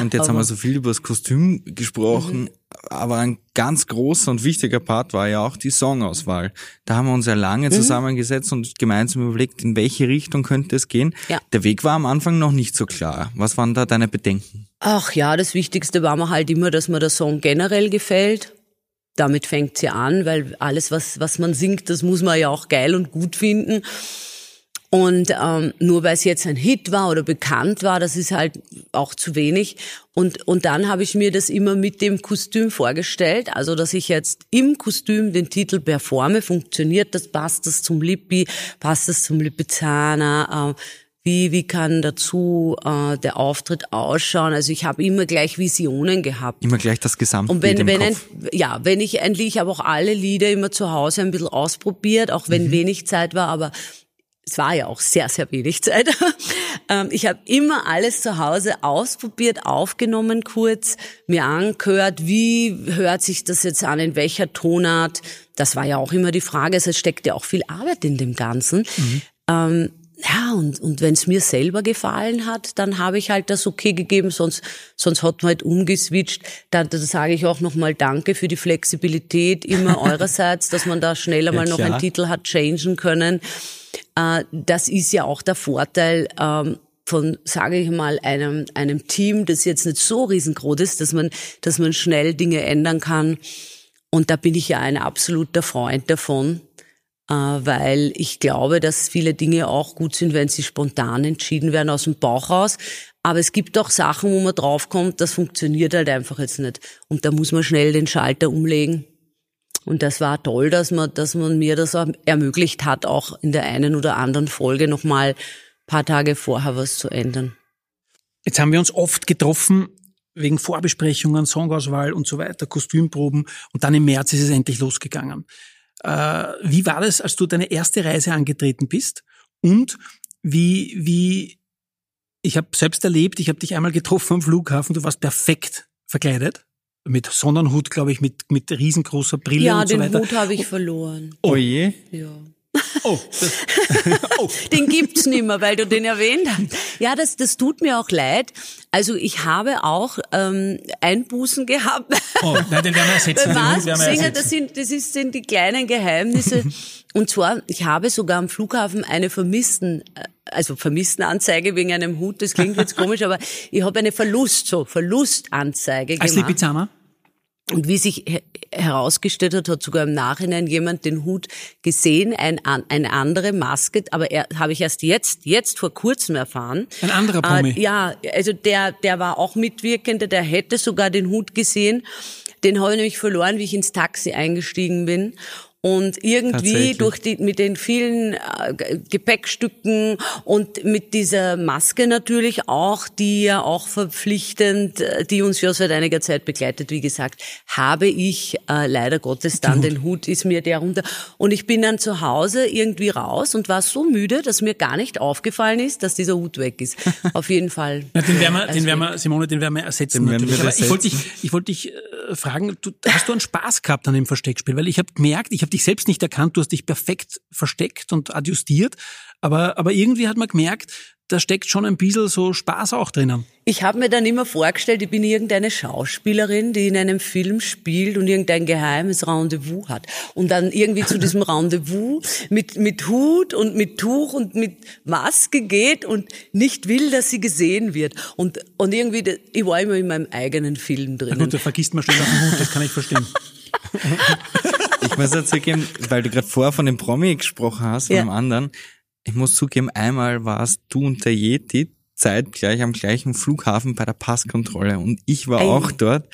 Und jetzt haben wir so viel über das Kostüm gesprochen, aber ein ganz großer und wichtiger Part war ja auch die Songauswahl. Da haben wir uns ja lange zusammengesetzt und gemeinsam überlegt, in welche Richtung könnte es gehen.
Ja.
Der Weg war am Anfang noch nicht so klar. Was waren da deine Bedenken?
Ach ja, das Wichtigste war mir halt immer, dass mir der Song generell gefällt. Damit fängt's ja an, weil alles, was, was man singt, das muss man ja auch geil und gut finden. Und ähm, nur weil es jetzt ein Hit war oder bekannt war, das ist halt auch zu wenig. Und, und dann habe ich mir das immer mit dem Kostüm vorgestellt, also dass ich jetzt im Kostüm den Titel performe, funktioniert das, passt das zum Lippi, passt das zum Lipizzaner, äh, wie, wie kann dazu äh, der Auftritt ausschauen. Also ich habe immer gleich Visionen gehabt.
Immer gleich das Gesamtbild
Und wenn, wenn ein,
Kopf.
ja, wenn ich endlich, ich habe auch alle Lieder immer zu Hause ein bisschen ausprobiert, auch wenn wenig Zeit war, aber es war ja auch sehr, sehr wenig Zeit. Ähm, ich habe immer alles zu Hause ausprobiert, aufgenommen kurz, mir angehört, wie hört sich das jetzt an, in welcher Tonart. Das war ja auch immer die Frage, es steckt ja auch viel Arbeit in dem Ganzen. Ähm, ja, und, und wenn es mir selber gefallen hat, dann habe ich halt das okay gegeben, sonst, sonst hat man halt umgeswitcht. Da, da sage ich auch nochmal Danke für die Flexibilität immer eurerseits, dass man da schneller
Ja,
mal noch
klar.
einen Titel hat changen können. Äh, das ist ja auch der Vorteil ähm, von, sage ich mal, einem, einem Team, das jetzt nicht so riesengroß ist, dass man, dass man schnell Dinge ändern kann. Und da bin ich ja ein absoluter Freund davon, weil ich glaube, dass viele Dinge auch gut sind, wenn sie spontan entschieden werden aus dem Bauch raus. Aber es gibt auch Sachen, wo man draufkommt, das funktioniert halt einfach jetzt nicht. Und da muss man schnell den Schalter umlegen. Und das war toll, dass man, dass man mir das ermöglicht hat, auch in der einen oder anderen Folge nochmal paar Tage vorher was zu ändern.
Jetzt haben wir uns oft getroffen wegen Vorbesprechungen, Songauswahl und so weiter, Kostümproben und dann im März ist es endlich losgegangen. Äh, wie war das, als du deine erste Reise angetreten bist? Und wie, wie, ich habe selbst erlebt, ich habe dich einmal getroffen am Flughafen, du warst perfekt verkleidet. Mit Sonnenhut, glaube ich, mit, mit riesengroßer Brille
Ja,
und so
den
weiter.
Hut habe ich verloren.
Oh je.
Ja.
Oh,
oh. den gibt's nicht mehr, weil du den erwähnt hast. Ja, das, das tut mir auch leid. Also ich habe auch ähm, Einbußen gehabt.
Oh, nein, den werden wir ersetzen.
Was? Den wir Das, sind, das ist, sind die kleinen Geheimnisse. Und zwar, ich habe sogar am Flughafen eine vermissten, äh, also Vermisstenanzeige wegen einem Hut, das klingt jetzt komisch, aber ich habe eine Verlust, so Verlustanzeige
Als
gemacht.
Lipizzaner?
Und wie sich herausgestellt hat, hat sogar im Nachhinein jemand den Hut gesehen, ein, eine andere Maske, aber er habe ich erst jetzt, jetzt vor kurzem erfahren.
Ein anderer Promi.
Äh, ja, also der, der war auch Mitwirkender, der hätte sogar den Hut gesehen. Den habe ich nämlich verloren, wie ich ins Taxi eingestiegen bin. Und irgendwie durch die, mit den vielen äh, Gepäckstücken und mit dieser Maske natürlich auch, die ja auch verpflichtend, äh, die uns ja seit einiger Zeit begleitet, wie gesagt, habe ich äh, leider Gottes dann den Hut, ist mir der runter. Und ich bin dann zu Hause irgendwie raus und war so müde, dass mir gar nicht aufgefallen ist, dass dieser Hut weg ist. Auf jeden Fall.
Na, den werden wir, also, den werden wir, Simone, den werden wir ersetzen. Den natürlich. Wir ich wollte dich, ich wollte dich äh, fragen, du, hast du einen Spaß gehabt an dem Versteckspiel? Weil ich habe gemerkt, ich habe dich selbst nicht erkannt, du hast dich perfekt versteckt und adjustiert, aber, aber irgendwie hat man gemerkt, da steckt schon ein bisschen so Spaß auch drinnen.
Ich habe mir dann immer vorgestellt, ich bin irgendeine Schauspielerin, die in einem Film spielt und irgendein geheimes Rendezvous hat. Und dann irgendwie zu diesem Rendezvous mit, mit Hut und mit Tuch und mit Maske geht und nicht will, dass sie gesehen wird. Und, und irgendwie, ich war immer in meinem eigenen Film drin.
Na gut, da vergisst man schnell auf den Hut, das kann ich verstehen.
ich muss ja zugeben, weil du gerade vorher von dem Promi gesprochen hast, von ja. einem anderen. Ich muss zugeben, einmal warst du und der Yeti zeitgleich am gleichen Flughafen bei der Passkontrolle und ich war Ey. auch dort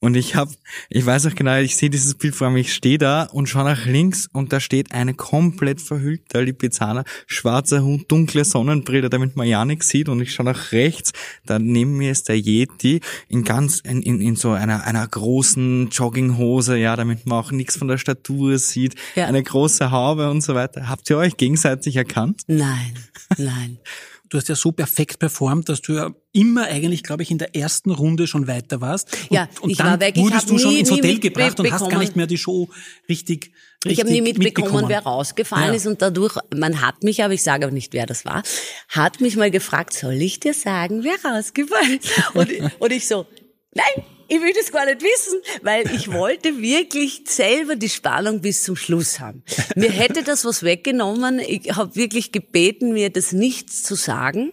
und ich habe, ich weiß auch genau, ich sehe dieses Bild vor mir, ich stehe da und schaue nach links und da steht eine komplett verhüllter Lipizzaner, schwarzer Hund, dunkle Sonnenbrille, damit man ja nichts sieht und ich schaue nach rechts, da neben mir ist der Yeti in ganz, in, in, in so einer, einer großen Jogginghose, ja, damit man auch nichts von der Statur sieht, ja. eine große Haube und so weiter. Habt ihr euch gegenseitig erkannt?
Nein, nein.
du hast ja so perfekt performt, dass du ja immer eigentlich, glaube ich, in der ersten Runde schon weiter warst. Und,
ja,
und
ich
dann
war weg.
wurdest
ich
du schon
nie,
ins Hotel gebracht und hast gar nicht mehr die Show richtig, richtig
Ich habe nie mitbekommen,
mitbekommen.
wer rausgefallen ja. ist und dadurch, man hat mich, aber ich sage aber nicht, wer das war, hat mich mal gefragt, soll ich dir sagen, wer rausgefallen ist? Und, und ich so, nein, ich will das gar nicht wissen, weil ich wollte wirklich selber die Spannung bis zum Schluss haben. Mir hätte das was weggenommen. Ich habe wirklich gebeten, mir das nichts zu sagen.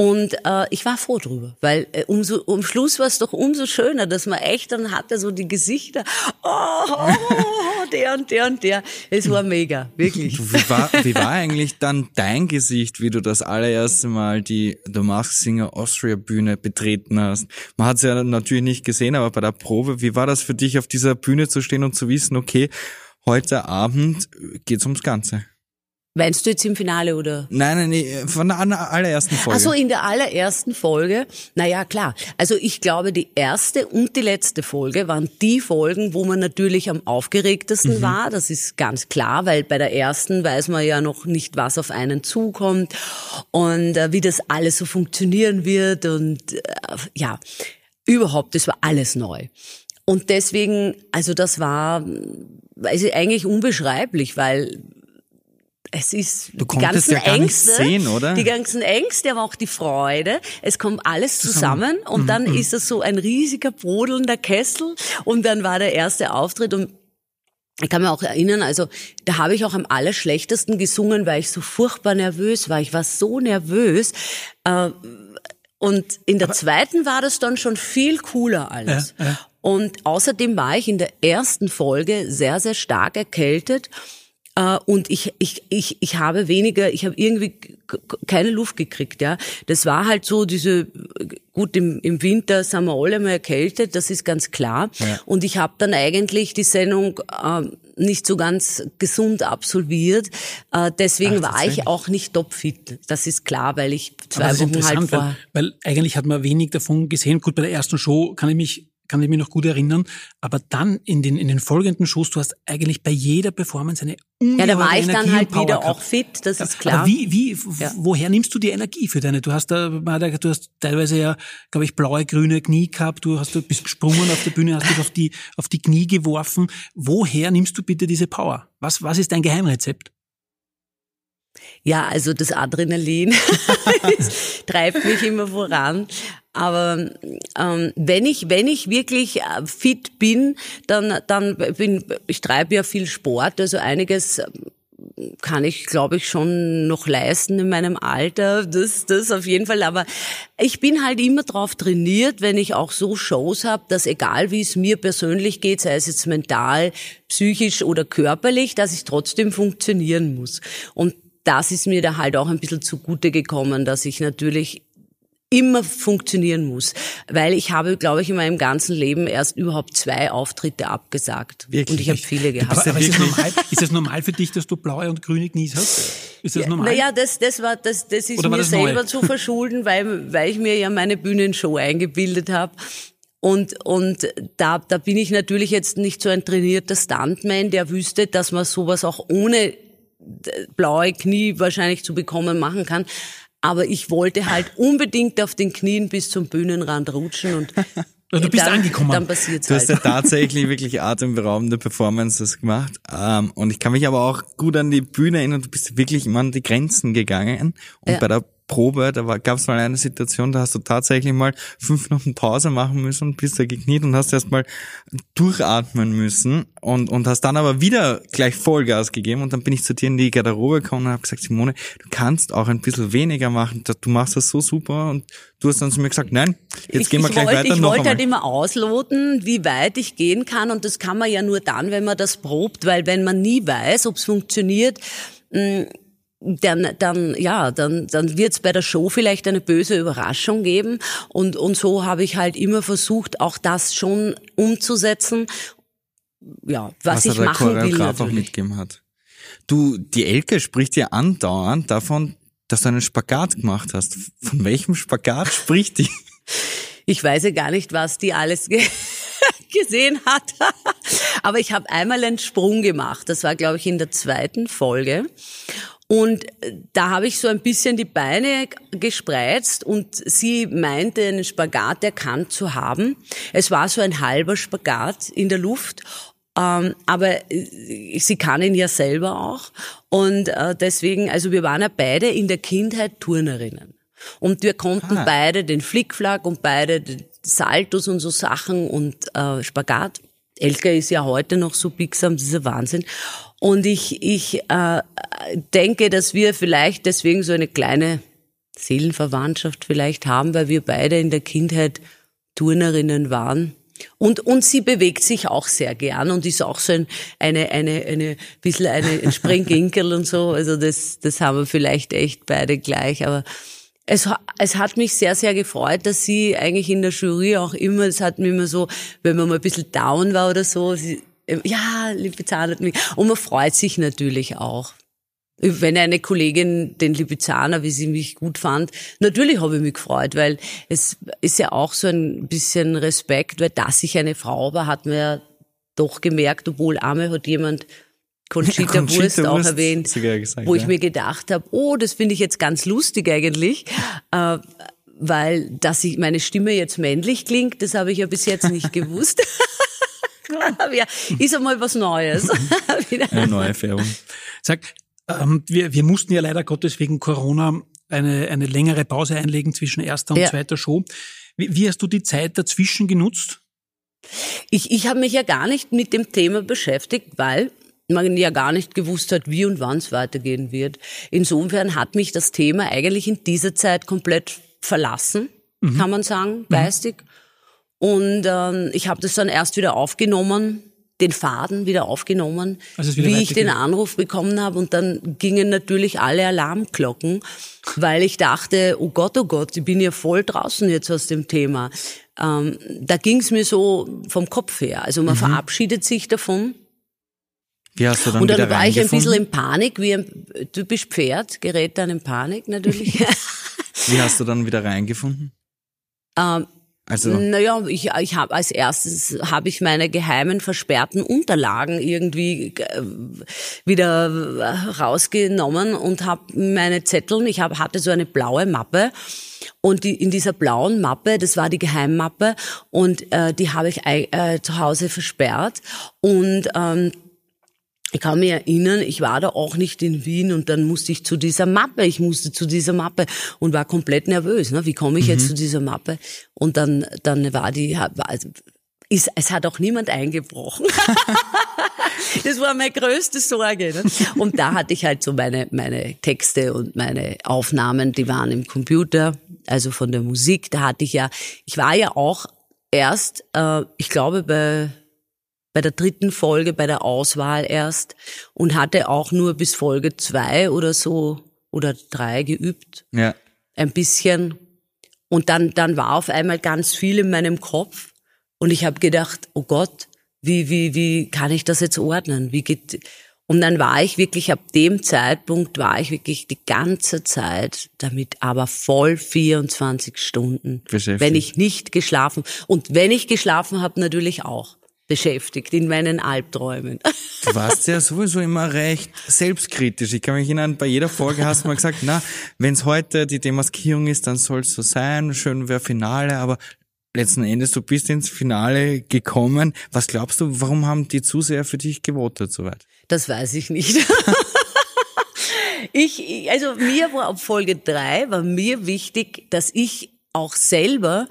Und äh, ich war froh drüber, weil äh, umso, um Schluss war es doch umso schöner, dass man echt dann hatte so die Gesichter, oh, oh, oh, der und der und der. Es war mega, wirklich.
Wie war, wie war eigentlich dann dein Gesicht, wie du das allererste Mal die The Mask Singer Austria Bühne betreten hast? Man hat es ja natürlich nicht gesehen, aber bei der Probe, wie war das für dich, auf dieser Bühne zu stehen und zu wissen, okay, heute Abend geht's ums Ganze?
Meinst du jetzt im Finale oder?
Nein, nein, nein von der allerersten Folge.
Also in der allerersten Folge. Naja, klar. Also ich glaube, die erste und die letzte Folge waren die Folgen, wo man natürlich am aufgeregtesten mhm. war. Das ist ganz klar, weil bei der ersten weiß man ja noch nicht, was auf einen zukommt und äh, wie das alles so funktionieren wird und äh, ja, überhaupt, das war alles neu. Und deswegen, also das war also eigentlich unbeschreiblich, weil es ist
du
die ganzen
ja
Ängste,
sehen, oder?
die ganzen Ängste, aber auch die Freude. Es kommt alles zusammen, und dann mhm. ist es so ein riesiger brodelnder Kessel und dann war der erste Auftritt und ich kann mir auch erinnern, also da habe ich auch am allerschlechtesten gesungen, weil ich so furchtbar nervös war. Ich war so nervös. Äh, und in der aber zweiten war das dann schon viel cooler alles. Ja, ja. Und außerdem war ich in der ersten Folge sehr, sehr stark erkältet. Äh, und ich, ich, ich, ich habe weniger, ich habe irgendwie keine Luft gekriegt, ja. Das war halt so diese, gut, im, im Winter sind wir alle mal erkältet, das ist ganz klar. Ja. Und ich habe dann eigentlich die Sendung äh, nicht so ganz gesund absolviert. Äh, deswegen Ach, war ich auch nicht topfit. Das ist klar, weil ich zwei Wochen halt
war. Weil, weil eigentlich hat man wenig davon gesehen. Gut, bei der ersten Show kann ich mich kann ich mich noch gut erinnern. Aber dann in den, in den folgenden Shows, du hast eigentlich bei jeder Performance eine
ungeheure
Ja, da war
ich
Energie
dann halt wieder auch fit, das ist klar.
Aber wie, wie, ja. woher nimmst du die Energie für deine? Du hast da, du hast teilweise ja, glaube ich, blaue, grüne Knie gehabt. Du hast, du bist gesprungen auf der Bühne, hast dich auf die, auf die Knie geworfen. Woher nimmst du bitte diese Power? Was, was ist dein Geheimrezept?
Ja, also das Adrenalin treibt mich immer voran. Aber ähm, wenn ich wenn ich wirklich äh, fit bin, dann dann bin ich treibe ja viel Sport, also einiges kann ich, glaube ich, schon noch leisten in meinem Alter. Das, das auf jeden Fall. Aber ich bin halt immer drauf trainiert, wenn ich auch so Shows habe, dass egal wie es mir persönlich geht, sei es jetzt mental, psychisch oder körperlich, dass ich trotzdem funktionieren muss. Und das ist mir da halt auch ein bisschen zugute gekommen, dass ich natürlich immer funktionieren muss. Weil ich habe, glaube ich, in meinem ganzen Leben erst überhaupt zwei Auftritte abgesagt.
Wirklich?
Und ich habe viele gehabt.
Aber ist, es normal, ist es normal für dich, dass du blaue und grüne Knies hast? Ist das normal?
Naja, das, das war, das, das ist
Oder
mir
das
selber
neu?
zu verschulden, weil, weil ich mir ja meine Bühnenshow eingebildet habe. Und, und da, da bin ich natürlich jetzt nicht so ein trainierter Stuntman, der wüsste, dass man sowas auch ohne blaue Knie wahrscheinlich zu bekommen machen kann. Aber ich wollte halt unbedingt auf den Knien bis zum Bühnenrand rutschen und
du bist
dann,
angekommen.
Dann passiert's
Du hast ja
halt.
tatsächlich wirklich atemberaubende Performances gemacht. Ähm, und ich kann mich aber auch gut an die Bühne erinnern. Du bist wirklich immer an die Grenzen gegangen. Und
Ja.
bei der Probe, da gab es mal eine Situation, da hast du tatsächlich mal fünf Minuten Pause machen müssen und bist da gekniet und hast erst mal durchatmen müssen und, und hast dann aber wieder gleich Vollgas gegeben und dann bin ich zu dir in die Garderobe gekommen und habe gesagt, Simone, du kannst auch ein bisschen weniger machen, du machst das so super und du hast dann zu mir gesagt, nein, jetzt
ich,
gehen wir
ich
gleich
wollte,
weiter
Ich
noch
wollte
einmal.
halt immer ausloten, wie weit ich gehen kann und das kann man ja nur dann, wenn man das probt, weil wenn man nie weiß, ob es funktioniert, mh, dann, dann, ja, dann, dann wird es bei der Show vielleicht eine böse Überraschung geben. Und, und so habe ich halt immer versucht, auch das schon umzusetzen. Ja, was,
was
ich machen will
Choreograf auch
natürlich.
mitgegeben hat. Du, die Elke spricht ja andauernd davon, dass du einen Spagat gemacht hast. Von welchem Spagat spricht die?
Ich weiß ja gar nicht, was die alles ge gesehen hat. Aber ich habe einmal einen Sprung gemacht. Das war, glaube ich, in der zweiten Folge. Und äh, da habe ich so ein bisschen die Beine gespreizt und sie meinte, einen Spagat erkannt zu haben. Es war so ein halber Spagat in der Luft. Ähm, aber äh, sie kann ihn ja selber auch. Und äh, deswegen, also wir waren ja beide in der Kindheit Turnerinnen. Und wir konnten
Ah.
beide den Flickflack und beide Saltos und so Sachen und äh, Spagat. Elke ist ja heute noch so biegsam, das ist ein Wahnsinn. Und ich, ich äh, denke, dass wir vielleicht deswegen so eine kleine Seelenverwandtschaft vielleicht haben, weil wir beide in der Kindheit Turnerinnen waren. Und, und sie bewegt sich auch sehr gern und ist auch so ein, eine, eine, eine, bisschen eine, ein Springginkel und so. Also das, das haben wir vielleicht echt beide gleich, aber es, es hat mich sehr, sehr gefreut, dass sie eigentlich in der Jury auch immer, es hat mir immer so, wenn man mal ein bisschen down war oder so, sie, ja, Lipizzaner hat mich, und man freut sich natürlich auch. Wenn eine Kollegin den Lipizzaner, wie sie mich gut fand, natürlich habe ich mich gefreut, weil es ist ja auch so ein bisschen Respekt, weil dass ich eine Frau war, hat man ja doch gemerkt, obwohl einmal hat jemand Conchita,
Conchita
Wurst auch
Wurst
erwähnt,
sogar gesagt,
wo ich
ja.
mir gedacht habe, oh, das finde ich jetzt ganz lustig eigentlich, äh, weil dass ich meine Stimme jetzt männlich klingt, das habe ich ja bis jetzt nicht gewusst. Ja, ist einmal was Neues. Wieder.
Eine neue Färbung.
Sag, ähm, wir, wir mussten ja leider Gottes wegen Corona eine, eine längere Pause einlegen zwischen erster und
Ja.
zweiter Show. Wie, wie hast du die Zeit dazwischen genutzt?
Ich, ich habe mich ja gar nicht mit dem Thema beschäftigt, weil man ja gar nicht gewusst hat, wie und wann es weitergehen wird. Insofern hat mich das Thema eigentlich in dieser Zeit komplett verlassen, kann man sagen, geistig. Und ähm, ich habe das dann erst wieder aufgenommen, den Faden wieder aufgenommen,
Also es wieder
wie ich den. Anruf bekommen habe. Und dann gingen natürlich alle Alarmglocken, weil ich dachte, oh Gott, oh Gott, ich bin ja voll draußen jetzt aus dem Thema. Ähm, da ging's mir so vom Kopf her. Also
Mhm.
man verabschiedet sich davon.
Wie hast du dann
Und
wieder
dann war ich ein bisschen in Panik, wie ein typisch Pferd, gerät dann in Panik natürlich.
Wie hast du dann wieder reingefunden?
ähm,
Also,
Naja, ich, ich habe als erstes habe ich meine geheimen versperrten Unterlagen irgendwie äh, wieder äh, rausgenommen und habe meine Zettel. Ich hab, hatte so eine blaue Mappe und die, in dieser blauen Mappe, das war die Geheimmappe und äh, die habe ich äh, zu Hause versperrt und ähm, ich kann mich erinnern, ich war da auch nicht in Wien und dann musste ich zu dieser Mappe, ich musste zu dieser Mappe und war komplett nervös. Ne? Wie komme ich jetzt zu dieser Mappe? Und dann, dann war die, war, also, ist, es hat auch niemand eingebrochen. das war meine größte Sorge. Ne? Und da hatte ich halt so meine, meine Texte und meine Aufnahmen, die waren im Computer, also von der Musik. Da hatte ich ja, ich war ja auch erst, äh, ich glaube, bei bei der dritten Folge, bei der Auswahl erst und hatte auch nur bis Folge zwei oder so oder drei geübt.
Ja.
Ein bisschen. Und dann, dann war auf einmal ganz viel in meinem Kopf und ich habe gedacht, oh Gott, wie, wie, wie kann ich das jetzt ordnen? Wie geht, und dann war ich wirklich, ab dem Zeitpunkt war ich wirklich die ganze Zeit damit, aber voll 24 Stunden. Wenn ich nicht geschlafen. Und wenn ich geschlafen habe, natürlich auch beschäftigt in meinen Albträumen.
Du warst ja sowieso immer recht selbstkritisch. Ich kann mich erinnern, bei jeder Folge hast du mal gesagt, na, wenn es heute die Demaskierung ist, dann soll es so sein, schön wäre Finale, aber letzten Endes, du bist ins Finale gekommen. Was glaubst du, warum haben die Zuseher für dich gewotet soweit?
Das weiß ich nicht. ich, also mir war ab Folge drei war mir wichtig, dass ich auch selber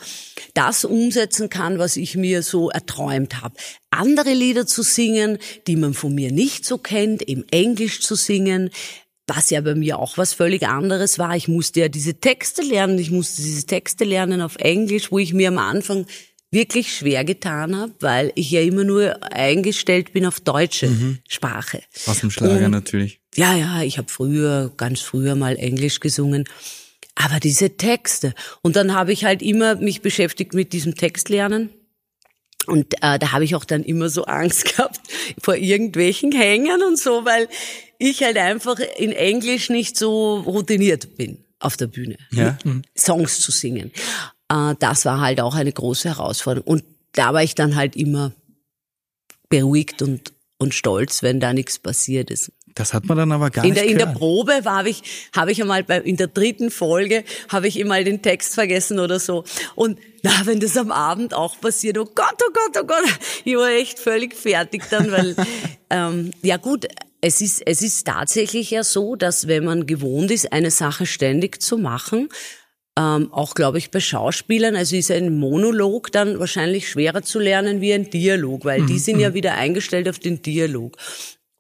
das umsetzen kann, was ich mir so erträumt habe. Andere Lieder zu singen, die man von mir nicht so kennt, im Englisch zu singen, was ja bei mir auch was völlig anderes war. Ich musste ja diese Texte lernen, ich musste diese Texte lernen auf Englisch, wo ich mir am Anfang wirklich schwer getan habe, weil ich ja immer nur eingestellt bin auf deutsche mhm. Sprache.
Aus dem Schlager Und, natürlich.
Ja, ja, ich habe früher, ganz früher mal Englisch gesungen. Aber diese Texte. Und dann habe ich halt immer mich beschäftigt mit diesem Textlernen. Und äh, da habe ich auch dann immer so Angst gehabt vor irgendwelchen Hängern und so, weil ich halt einfach in Englisch nicht so routiniert bin auf der Bühne,
ja.
Songs zu singen. Äh, das war halt auch eine große Herausforderung. Und da war ich dann halt immer beruhigt und, und stolz, wenn da nichts passiert ist.
Das hat man dann aber gar
in
nicht
der,
gehört.
In der Probe habe ich, habe ich einmal bei, in der dritten Folge habe ich immer den Text vergessen oder so. Und na, wenn das am Abend auch passiert, oh Gott, oh Gott, oh Gott, ich war echt völlig fertig dann, weil, ähm, ja gut, es ist, es ist tatsächlich ja so, dass wenn man gewohnt ist, eine Sache ständig zu machen, ähm, auch glaube ich bei Schauspielern, also ist ein Monolog dann wahrscheinlich schwerer zu lernen wie ein Dialog, weil die sind ja wieder eingestellt auf den Dialog.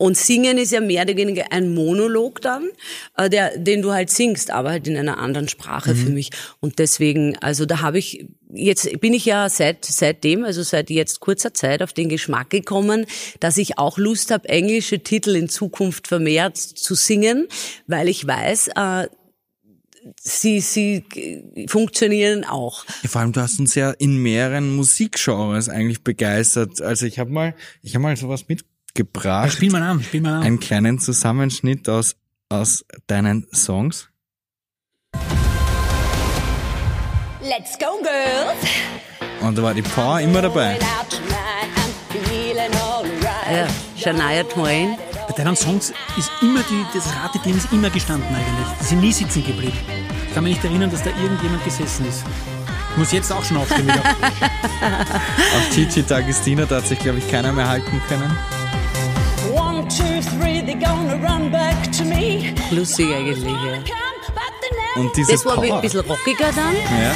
Und singen ist ja mehr oder weniger ein Monolog dann, äh, der, den du halt singst, aber halt in einer anderen Sprache mhm. für mich. Und deswegen, also da habe ich, jetzt bin ich ja seit seitdem, also seit jetzt kurzer Zeit auf den Geschmack gekommen, dass ich auch Lust habe, englische Titel in Zukunft vermehrt zu singen, weil ich weiß, äh, sie, sie funktionieren auch.
Ja, vor allem, du hast uns ja in mehreren Musikgenres eigentlich begeistert. Also ich habe mal, ich habe mal sowas mit gebracht. Ja,
spiel mal an, spiel mal an.
Einen kleinen Zusammenschnitt aus, aus deinen Songs.
Let's go, girls!
Und da war die Power immer dabei.
Ja, Shania Twain.
Bei deinen Songs ist immer die, das Rateteam ist immer gestanden eigentlich. Die sind nie sitzen geblieben. Ich kann mich nicht erinnern, dass da irgendjemand gesessen ist. Ich muss jetzt auch schon aufstehen wieder.
Auf Gigi D'Agostino, da hat sich, glaube ich, keiner mehr halten können.
Lustig eigentlich, ja.
Und diese
Das war
Power.
ein bisschen rockiger dann.
Ja.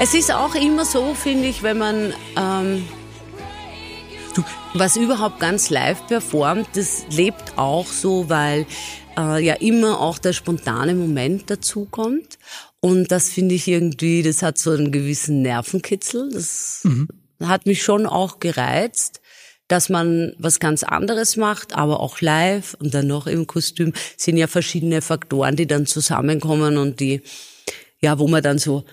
Es ist auch immer so, finde ich, wenn man ähm,
Du,
was überhaupt ganz live performt, das lebt auch so, weil äh, ja immer auch der spontane Moment dazukommt. Und das finde ich irgendwie, das hat so einen gewissen Nervenkitzel. Das hat mich schon auch gereizt, dass man was ganz anderes macht, aber auch live und dann noch im Kostüm sind ja verschiedene Faktoren, die dann zusammenkommen und die, ja, wo man dann so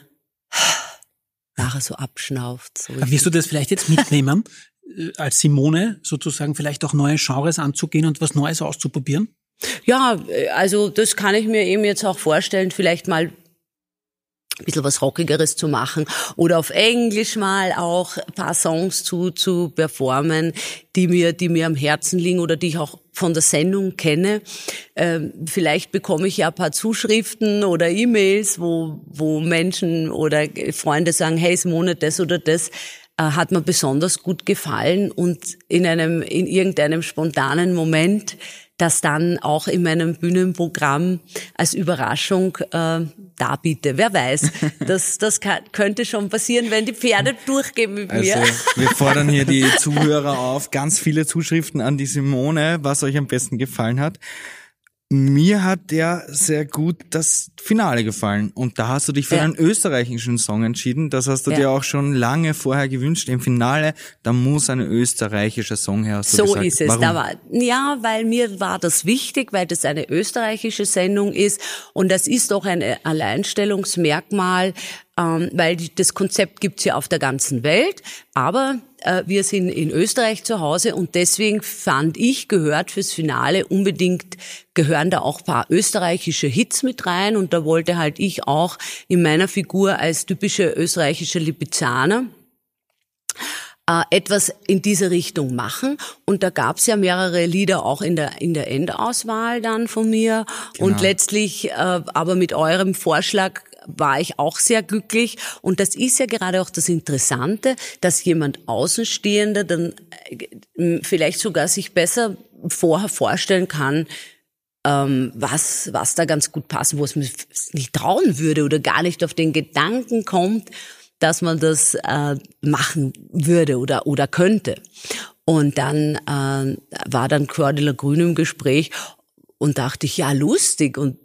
nachher so abschnauft. So
wirst du das vielleicht jetzt mitnehmen, als Simone sozusagen vielleicht auch neue Genres anzugehen und was Neues auszuprobieren?
Ja, also das kann ich mir eben jetzt auch vorstellen, vielleicht mal ein bisschen was Rockigeres zu machen oder auf Englisch mal auch ein paar Songs zu, zu performen, die mir, die mir am Herzen liegen oder die ich auch von der Sendung kenne. Ähm, vielleicht bekomme ich ja ein paar Zuschriften oder E-Mails, wo, wo Menschen oder Freunde sagen, hey Simone, das oder das äh, hat mir besonders gut gefallen und in einem, in irgendeinem spontanen Moment das dann auch in meinem Bühnenprogramm als Überraschung äh, darbiete. Wer weiß, das, das kann, könnte schon passieren, wenn die Pferde durchgehen mit
also,
mir.
Wir fordern hier die Zuhörer auf, ganz viele Zuschriften an die Simone, was euch am besten gefallen hat. Mir hat der sehr gut das Finale gefallen. Und da hast du dich für
Ja.
einen österreichischen Song entschieden. Das hast du
Ja.
dir auch schon lange vorher gewünscht. Im Finale, da muss ein österreichischer Song her.
So
gesagt.
ist es.
Warum?
Da war, ja, weil mir war das wichtig, weil das eine österreichische Sendung ist und das ist doch ein Alleinstellungsmerkmal, ähm, weil die, das Konzept gibt's ja auf der ganzen Welt, aber äh, wir sind in Österreich zu Hause und deswegen fand ich, gehört fürs Finale unbedingt, gehören da auch ein paar österreichische Hits mit rein und da wollte halt ich auch in meiner Figur als typische österreichische Lipizzaner äh, etwas in diese Richtung machen. Und da gab's ja mehrere Lieder auch in der, in der Endauswahl dann von mir. Und letztlich, äh, aber mit eurem Vorschlag war ich auch sehr glücklich. Und das ist ja gerade auch das Interessante, dass jemand Außenstehender dann äh, vielleicht sogar sich besser vorher vorstellen kann, ähm, was, was da ganz gut passt, wo es mir nicht trauen würde oder gar nicht auf den Gedanken kommt, dass man das äh, machen würde oder, oder könnte. Und dann äh, war dann Cordula Grün im Gespräch und dachte ich, ja, lustig und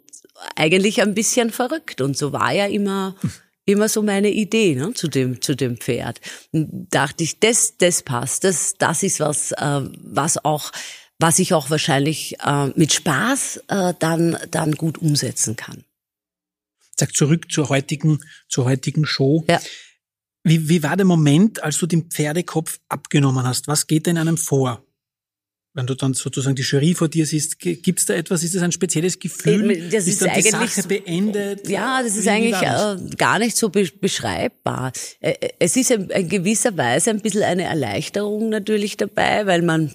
eigentlich ein bisschen verrückt. Und so war ja immer, immer so meine Idee ne, zu, dem, zu dem Pferd. Und dachte ich, das, das passt, das, das ist was, äh, was auch was ich auch wahrscheinlich äh, mit Spaß äh, dann, dann gut umsetzen kann.
Sag zurück zur heutigen, zur heutigen Show.
Ja.
Wie, wie war der Moment, als du den Pferdekopf abgenommen hast? Was geht in einem vor? Wenn du dann sozusagen die Jury vor dir siehst, gibt es da etwas? Ist das ein spezielles Gefühl?
Das ist
die
eigentlich
Sache
so-
beendet?
Ja, das ist eigentlich
das?
äh, gar nicht so be beschreibbar. Es ist in, in gewisser Weise ein bisschen eine Erleichterung natürlich dabei, weil man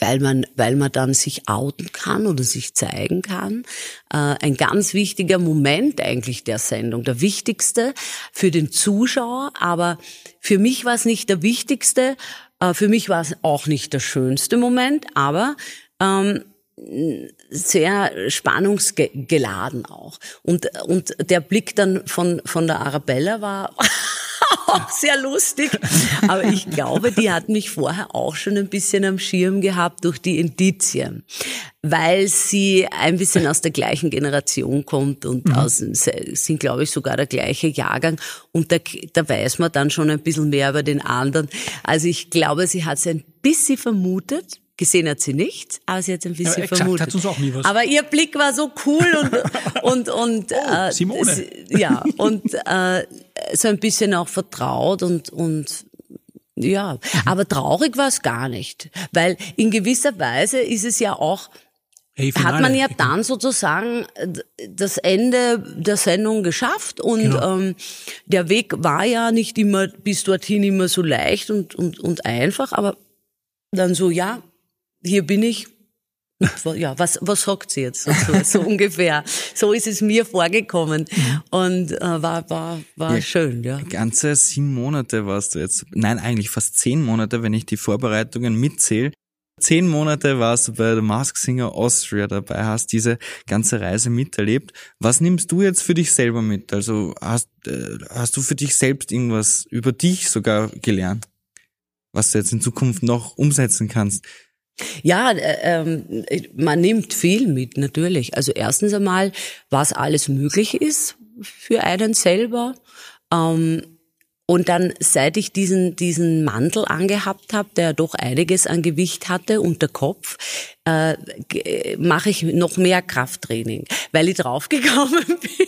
weil man, weil man dann sich outen kann oder sich zeigen kann. Äh, ein ganz wichtiger Moment eigentlich der Sendung, der wichtigste für den Zuschauer, aber für mich war es nicht der wichtigste, äh, für mich war es auch nicht der schönste Moment, aber ähm, sehr spannungsgeladen auch. Und, und der Blick dann von, von der Arabella war auch sehr lustig. Aber ich glaube, die hat mich vorher auch schon ein bisschen am Schirm gehabt durch die Indizien. Weil sie ein bisschen aus der gleichen Generation kommt und aus, sind, glaube ich, sogar der gleiche Jahrgang. Und da, da weiß man dann schon ein bisschen mehr über den anderen. Also ich glaube, sie hat es ein bisschen vermutet. Gesehen hat sie nicht, aber sie hat es ein bisschen
Ja, exakt,
vermutet.
hat uns auch nie was.
Aber ihr Blick war so cool und und und äh,
Simone.
ja und äh, so ein bisschen auch vertraut und und ja, aber traurig war es gar nicht, weil in gewisser Weise ist es ja auch
Hey,
hat man ja dann sozusagen das Ende der Sendung geschafft und
Genau.
ähm, der Weg war ja nicht immer bis dorthin immer so leicht und und und einfach, aber dann so ja, hier bin ich. Ja, was, was sagt sie jetzt? So, so ungefähr. So ist es mir vorgekommen. Und äh, war, war, war
Ja.
schön, ja.
Ganze sieben Monate warst du jetzt. Nein, eigentlich fast zehn Monate, wenn ich die Vorbereitungen mitzähle. Zehn Monate warst du bei The Mask Singer Austria dabei, hast diese ganze Reise miterlebt. Was nimmst du jetzt für dich selber mit? Also hast, äh, hast du für dich selbst irgendwas über dich sogar gelernt, was du jetzt in Zukunft noch umsetzen kannst?
Ja, äh, ähm, man nimmt viel mit, natürlich. Also erstens einmal, was alles möglich ist für einen selber. Ähm, und dann, seit ich diesen, diesen Mantel angehabt habe, der doch einiges an Gewicht hatte und der Kopf, äh, ge- mache ich noch mehr Krafttraining, weil ich draufgekommen bin.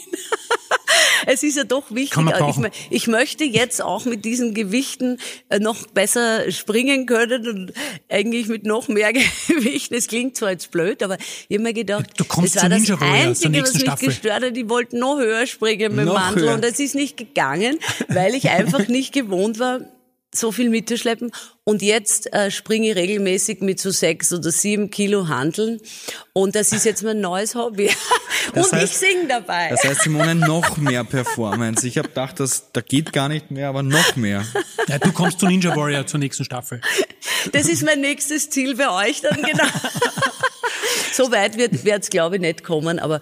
Es ist ja doch wichtig. Ich, ich, möchte jetzt auch mit diesen Gewichten äh, noch besser springen können und eigentlich mit noch mehr Gewichten. Es klingt zwar jetzt blöd, aber ich habe mir gedacht,
du kommst
das war
das
Einzige, was mich
Staffel.
gestört hat. Ich wollte noch höher springen mit dem Mantel höher. und es ist nicht gegangen, weil ich einfach nicht gewohnt war, so viel mitzuschleppen. Und jetzt äh, springe ich regelmäßig mit so sechs oder sieben Kilo Handeln. Und das ist jetzt mein neues Hobby. und heißt, ich singe dabei.
Das heißt, Simone, noch mehr Performance. Ich habe gedacht, das, da geht gar nicht mehr, aber noch mehr.
Ja, du kommst zu Ninja Warrior zur nächsten Staffel.
Das ist mein nächstes Ziel bei euch dann, genau. so weit wird es, glaube ich, nicht kommen. Aber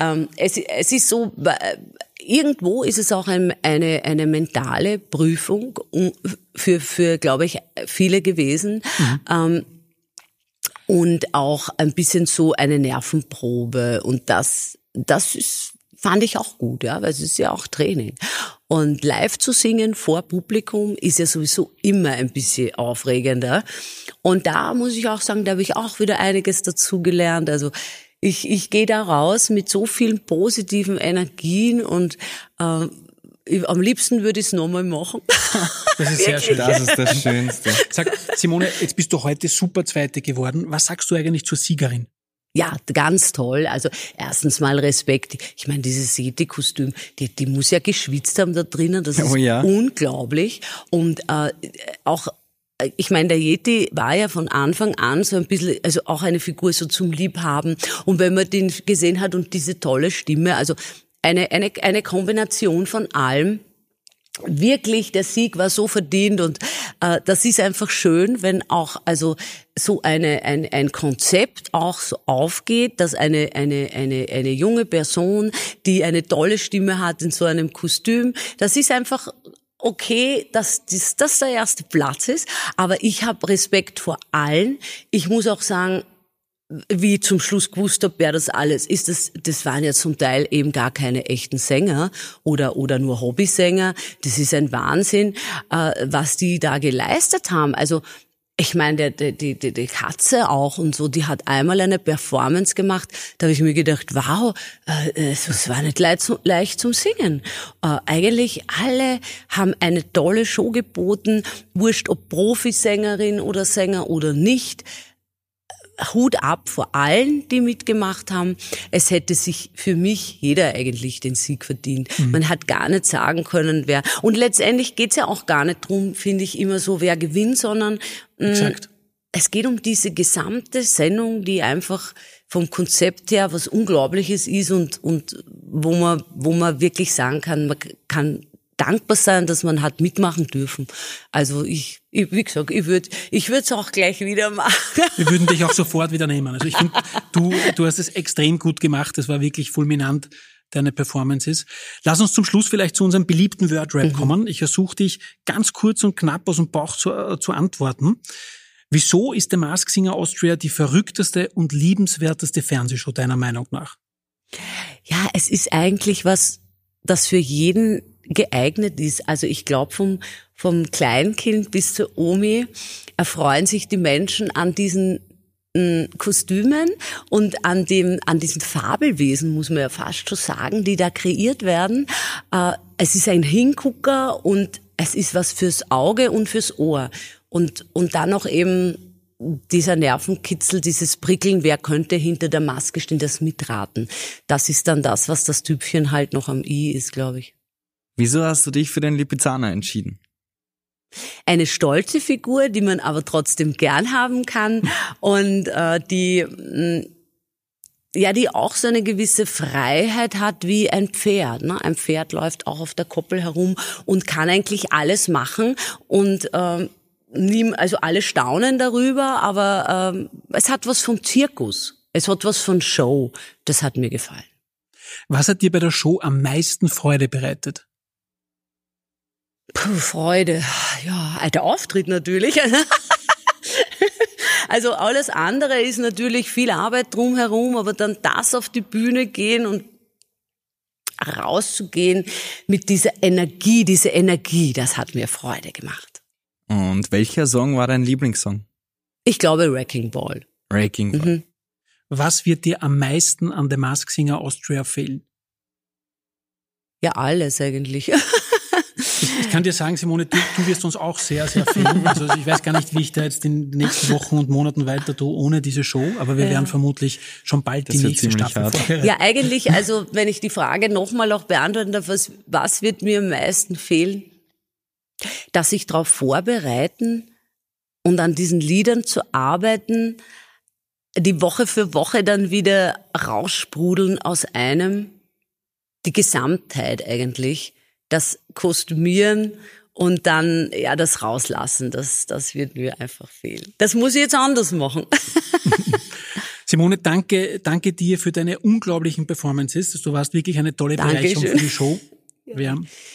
ähm, es, es ist so, äh, irgendwo ist es auch ein, eine, eine mentale Prüfung für, für glaube ich, viele gewesen. Mhm. Ähm, und auch ein bisschen so eine Nervenprobe. Und das, das ist, fand ich auch gut, ja, weil es ist ja auch Training. Und live zu singen vor Publikum ist ja sowieso immer ein bisschen aufregender. Und da muss ich auch sagen, da habe ich auch wieder einiges dazu gelernt. Also ich, ich gehe da raus mit so vielen positiven Energien und äh, am liebsten würde ich es nochmal machen.
Das ist sehr schön.
Das ist das Schönste.
Sag, Simone, jetzt bist du heute super Zweite geworden. Was sagst du eigentlich zur Siegerin?
Ja, ganz toll. Also erstens mal Respekt. Ich meine, dieses Seti-Kostüm, die, die muss ja geschwitzt haben da drinnen. Das ist oh ja. unglaublich. Und äh, auch ich meine, der Yeti war ja von Anfang an so ein bisschen, also auch eine Figur so zum Liebhaben. Und wenn man den gesehen hat und diese tolle Stimme, also eine, eine, eine Kombination von allem, wirklich der Sieg war so verdient und äh, das ist einfach schön, wenn auch also so eine ein, ein Konzept auch so aufgeht, dass eine eine eine eine junge Person, die eine tolle Stimme hat in so einem Kostüm, das ist einfach okay, dass das, das der erste Platz ist, aber ich habe Respekt vor allen. Ich muss auch sagen, wie ich zum Schluss gewusst habe, wer das alles ist, das, das waren ja zum Teil eben gar keine echten Sänger oder, oder nur Hobbysänger. Das ist ein Wahnsinn, äh, was die da geleistet haben. Also ich meine, die, die, die, die Katze auch und so, die hat einmal eine Performance gemacht, da habe ich mir gedacht, wow, äh, es war nicht leicht, leicht zum Singen. Äh, eigentlich alle haben eine tolle Show geboten, wurscht ob Profisängerin oder Sänger oder nicht. Hut ab vor allen, die mitgemacht haben. Es hätte sich für mich jeder eigentlich den Sieg verdient. Mhm. Man hat gar nicht sagen können, wer. Und letztendlich geht's ja auch gar nicht drum, finde ich, immer so, wer gewinnt, sondern mh, mm, es geht um diese gesamte Sendung, die einfach vom Konzept her was Unglaubliches ist und, und wo man, wo man wirklich sagen kann, man kann dankbar sein, dass man hat mitmachen dürfen. Also ich, ich wie gesagt, ich würde ich würde es auch gleich wieder machen.
Wir würden dich auch sofort wieder nehmen. Also ich finde, du, du hast es extrem gut gemacht. Das war wirklich fulminant, deine Performances. Lass uns zum Schluss vielleicht zu unserem beliebten Word-Rap mhm. kommen. Ich ersuche dich ganz kurz und knapp aus dem Bauch zu, äh, zu antworten. Wieso ist der Mask Singer Austria die verrückteste und liebenswerteste Fernsehshow deiner Meinung nach?
Ja, es ist eigentlich was, das für jeden geeignet ist. Also ich glaube, vom, vom Kleinkind bis zur Omi erfreuen sich die Menschen an diesen mm, Kostümen und an dem, an diesen Fabelwesen, muss man ja fast schon sagen, die da kreiert werden. Äh, es ist ein Hingucker und es ist was fürs Auge und fürs Ohr. Und, und dann noch eben dieser Nervenkitzel, dieses Prickeln, wer könnte hinter der Maske stehen, das Mitraten. Das ist dann das, was das Typchen halt noch am I ist, glaube ich.
Wieso hast du dich für den Lipizzaner entschieden?
Eine stolze Figur, die man aber trotzdem gern haben kann und äh, die mh, mm, ja, die auch so eine gewisse Freiheit hat wie ein Pferd. Ne? Ein Pferd läuft auch auf der Koppel herum und kann eigentlich alles machen und ähm, nie, also alle staunen darüber, aber ähm, es hat was vom Zirkus. Es hat was von Show. Das hat mir gefallen.
Was hat dir bei der Show am meisten Freude bereitet?
Puh, Freude. Ja, der Auftritt natürlich. Also alles andere ist natürlich viel Arbeit drumherum, aber dann das auf die Bühne gehen und rauszugehen mit dieser Energie, diese Energie, das hat mir Freude gemacht.
Und welcher Song war dein Lieblingssong?
Ich glaube Wrecking Ball.
Wrecking Ball. Mhm.
Was wird dir am meisten an The Mask Singer Austria fehlen?
Ja, alles eigentlich.
Ich kann dir sagen, Simone, du, du wirst uns auch sehr, sehr fehlen. Also ich weiß gar nicht, wie ich da jetzt in den nächsten Wochen und Monaten weiter tue ohne diese Show, aber wir ja. werden vermutlich schon bald das die nächste Staffel.
Ja, eigentlich, also wenn ich die Frage nochmal auch beantworten darf, was, was wird mir am meisten fehlen? Dass sich darauf vorbereiten und an diesen Liedern zu arbeiten, die Woche für Woche dann wieder raussprudeln aus einem, die Gesamtheit eigentlich das Kostümieren und dann ja das rauslassen, das, das wird mir einfach fehlen. Das muss ich jetzt anders machen.
Simone, danke, danke dir für deine unglaublichen Performances. Du warst wirklich eine tolle Bereicherung für die Show.
Ja.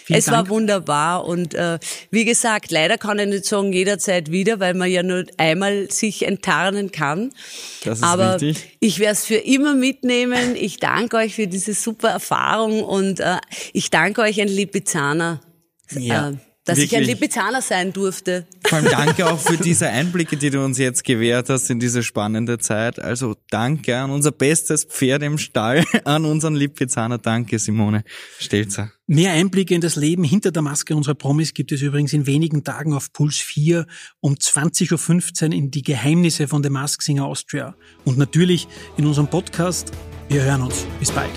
es Dank. war wunderbar und äh, wie gesagt, leider kann ich nicht sagen jederzeit wieder, weil man ja nur einmal sich enttarnen kann.
Das ist
Aber
wichtig.
ich werde es für immer mitnehmen. Ich danke euch für diese super Erfahrung und äh, ich danke euch ein Lipizzaner. Ja. Äh, dass Wirklich. ich ein Lipizzaner sein durfte.
Vor allem danke auch für diese Einblicke, die du uns jetzt gewährt hast in diese spannende Zeit. Also danke an unser bestes Pferd im Stall, an unseren Lipizzaner. Danke, Simone Stelzer.
Mehr Einblicke in das Leben hinter der Maske unserer Promis gibt es übrigens in wenigen Tagen auf Puls 4 um 20.15 Uhr in die Geheimnisse von The Mask Singer Austria. Und natürlich in unserem Podcast. Wir hören uns. Bis bald.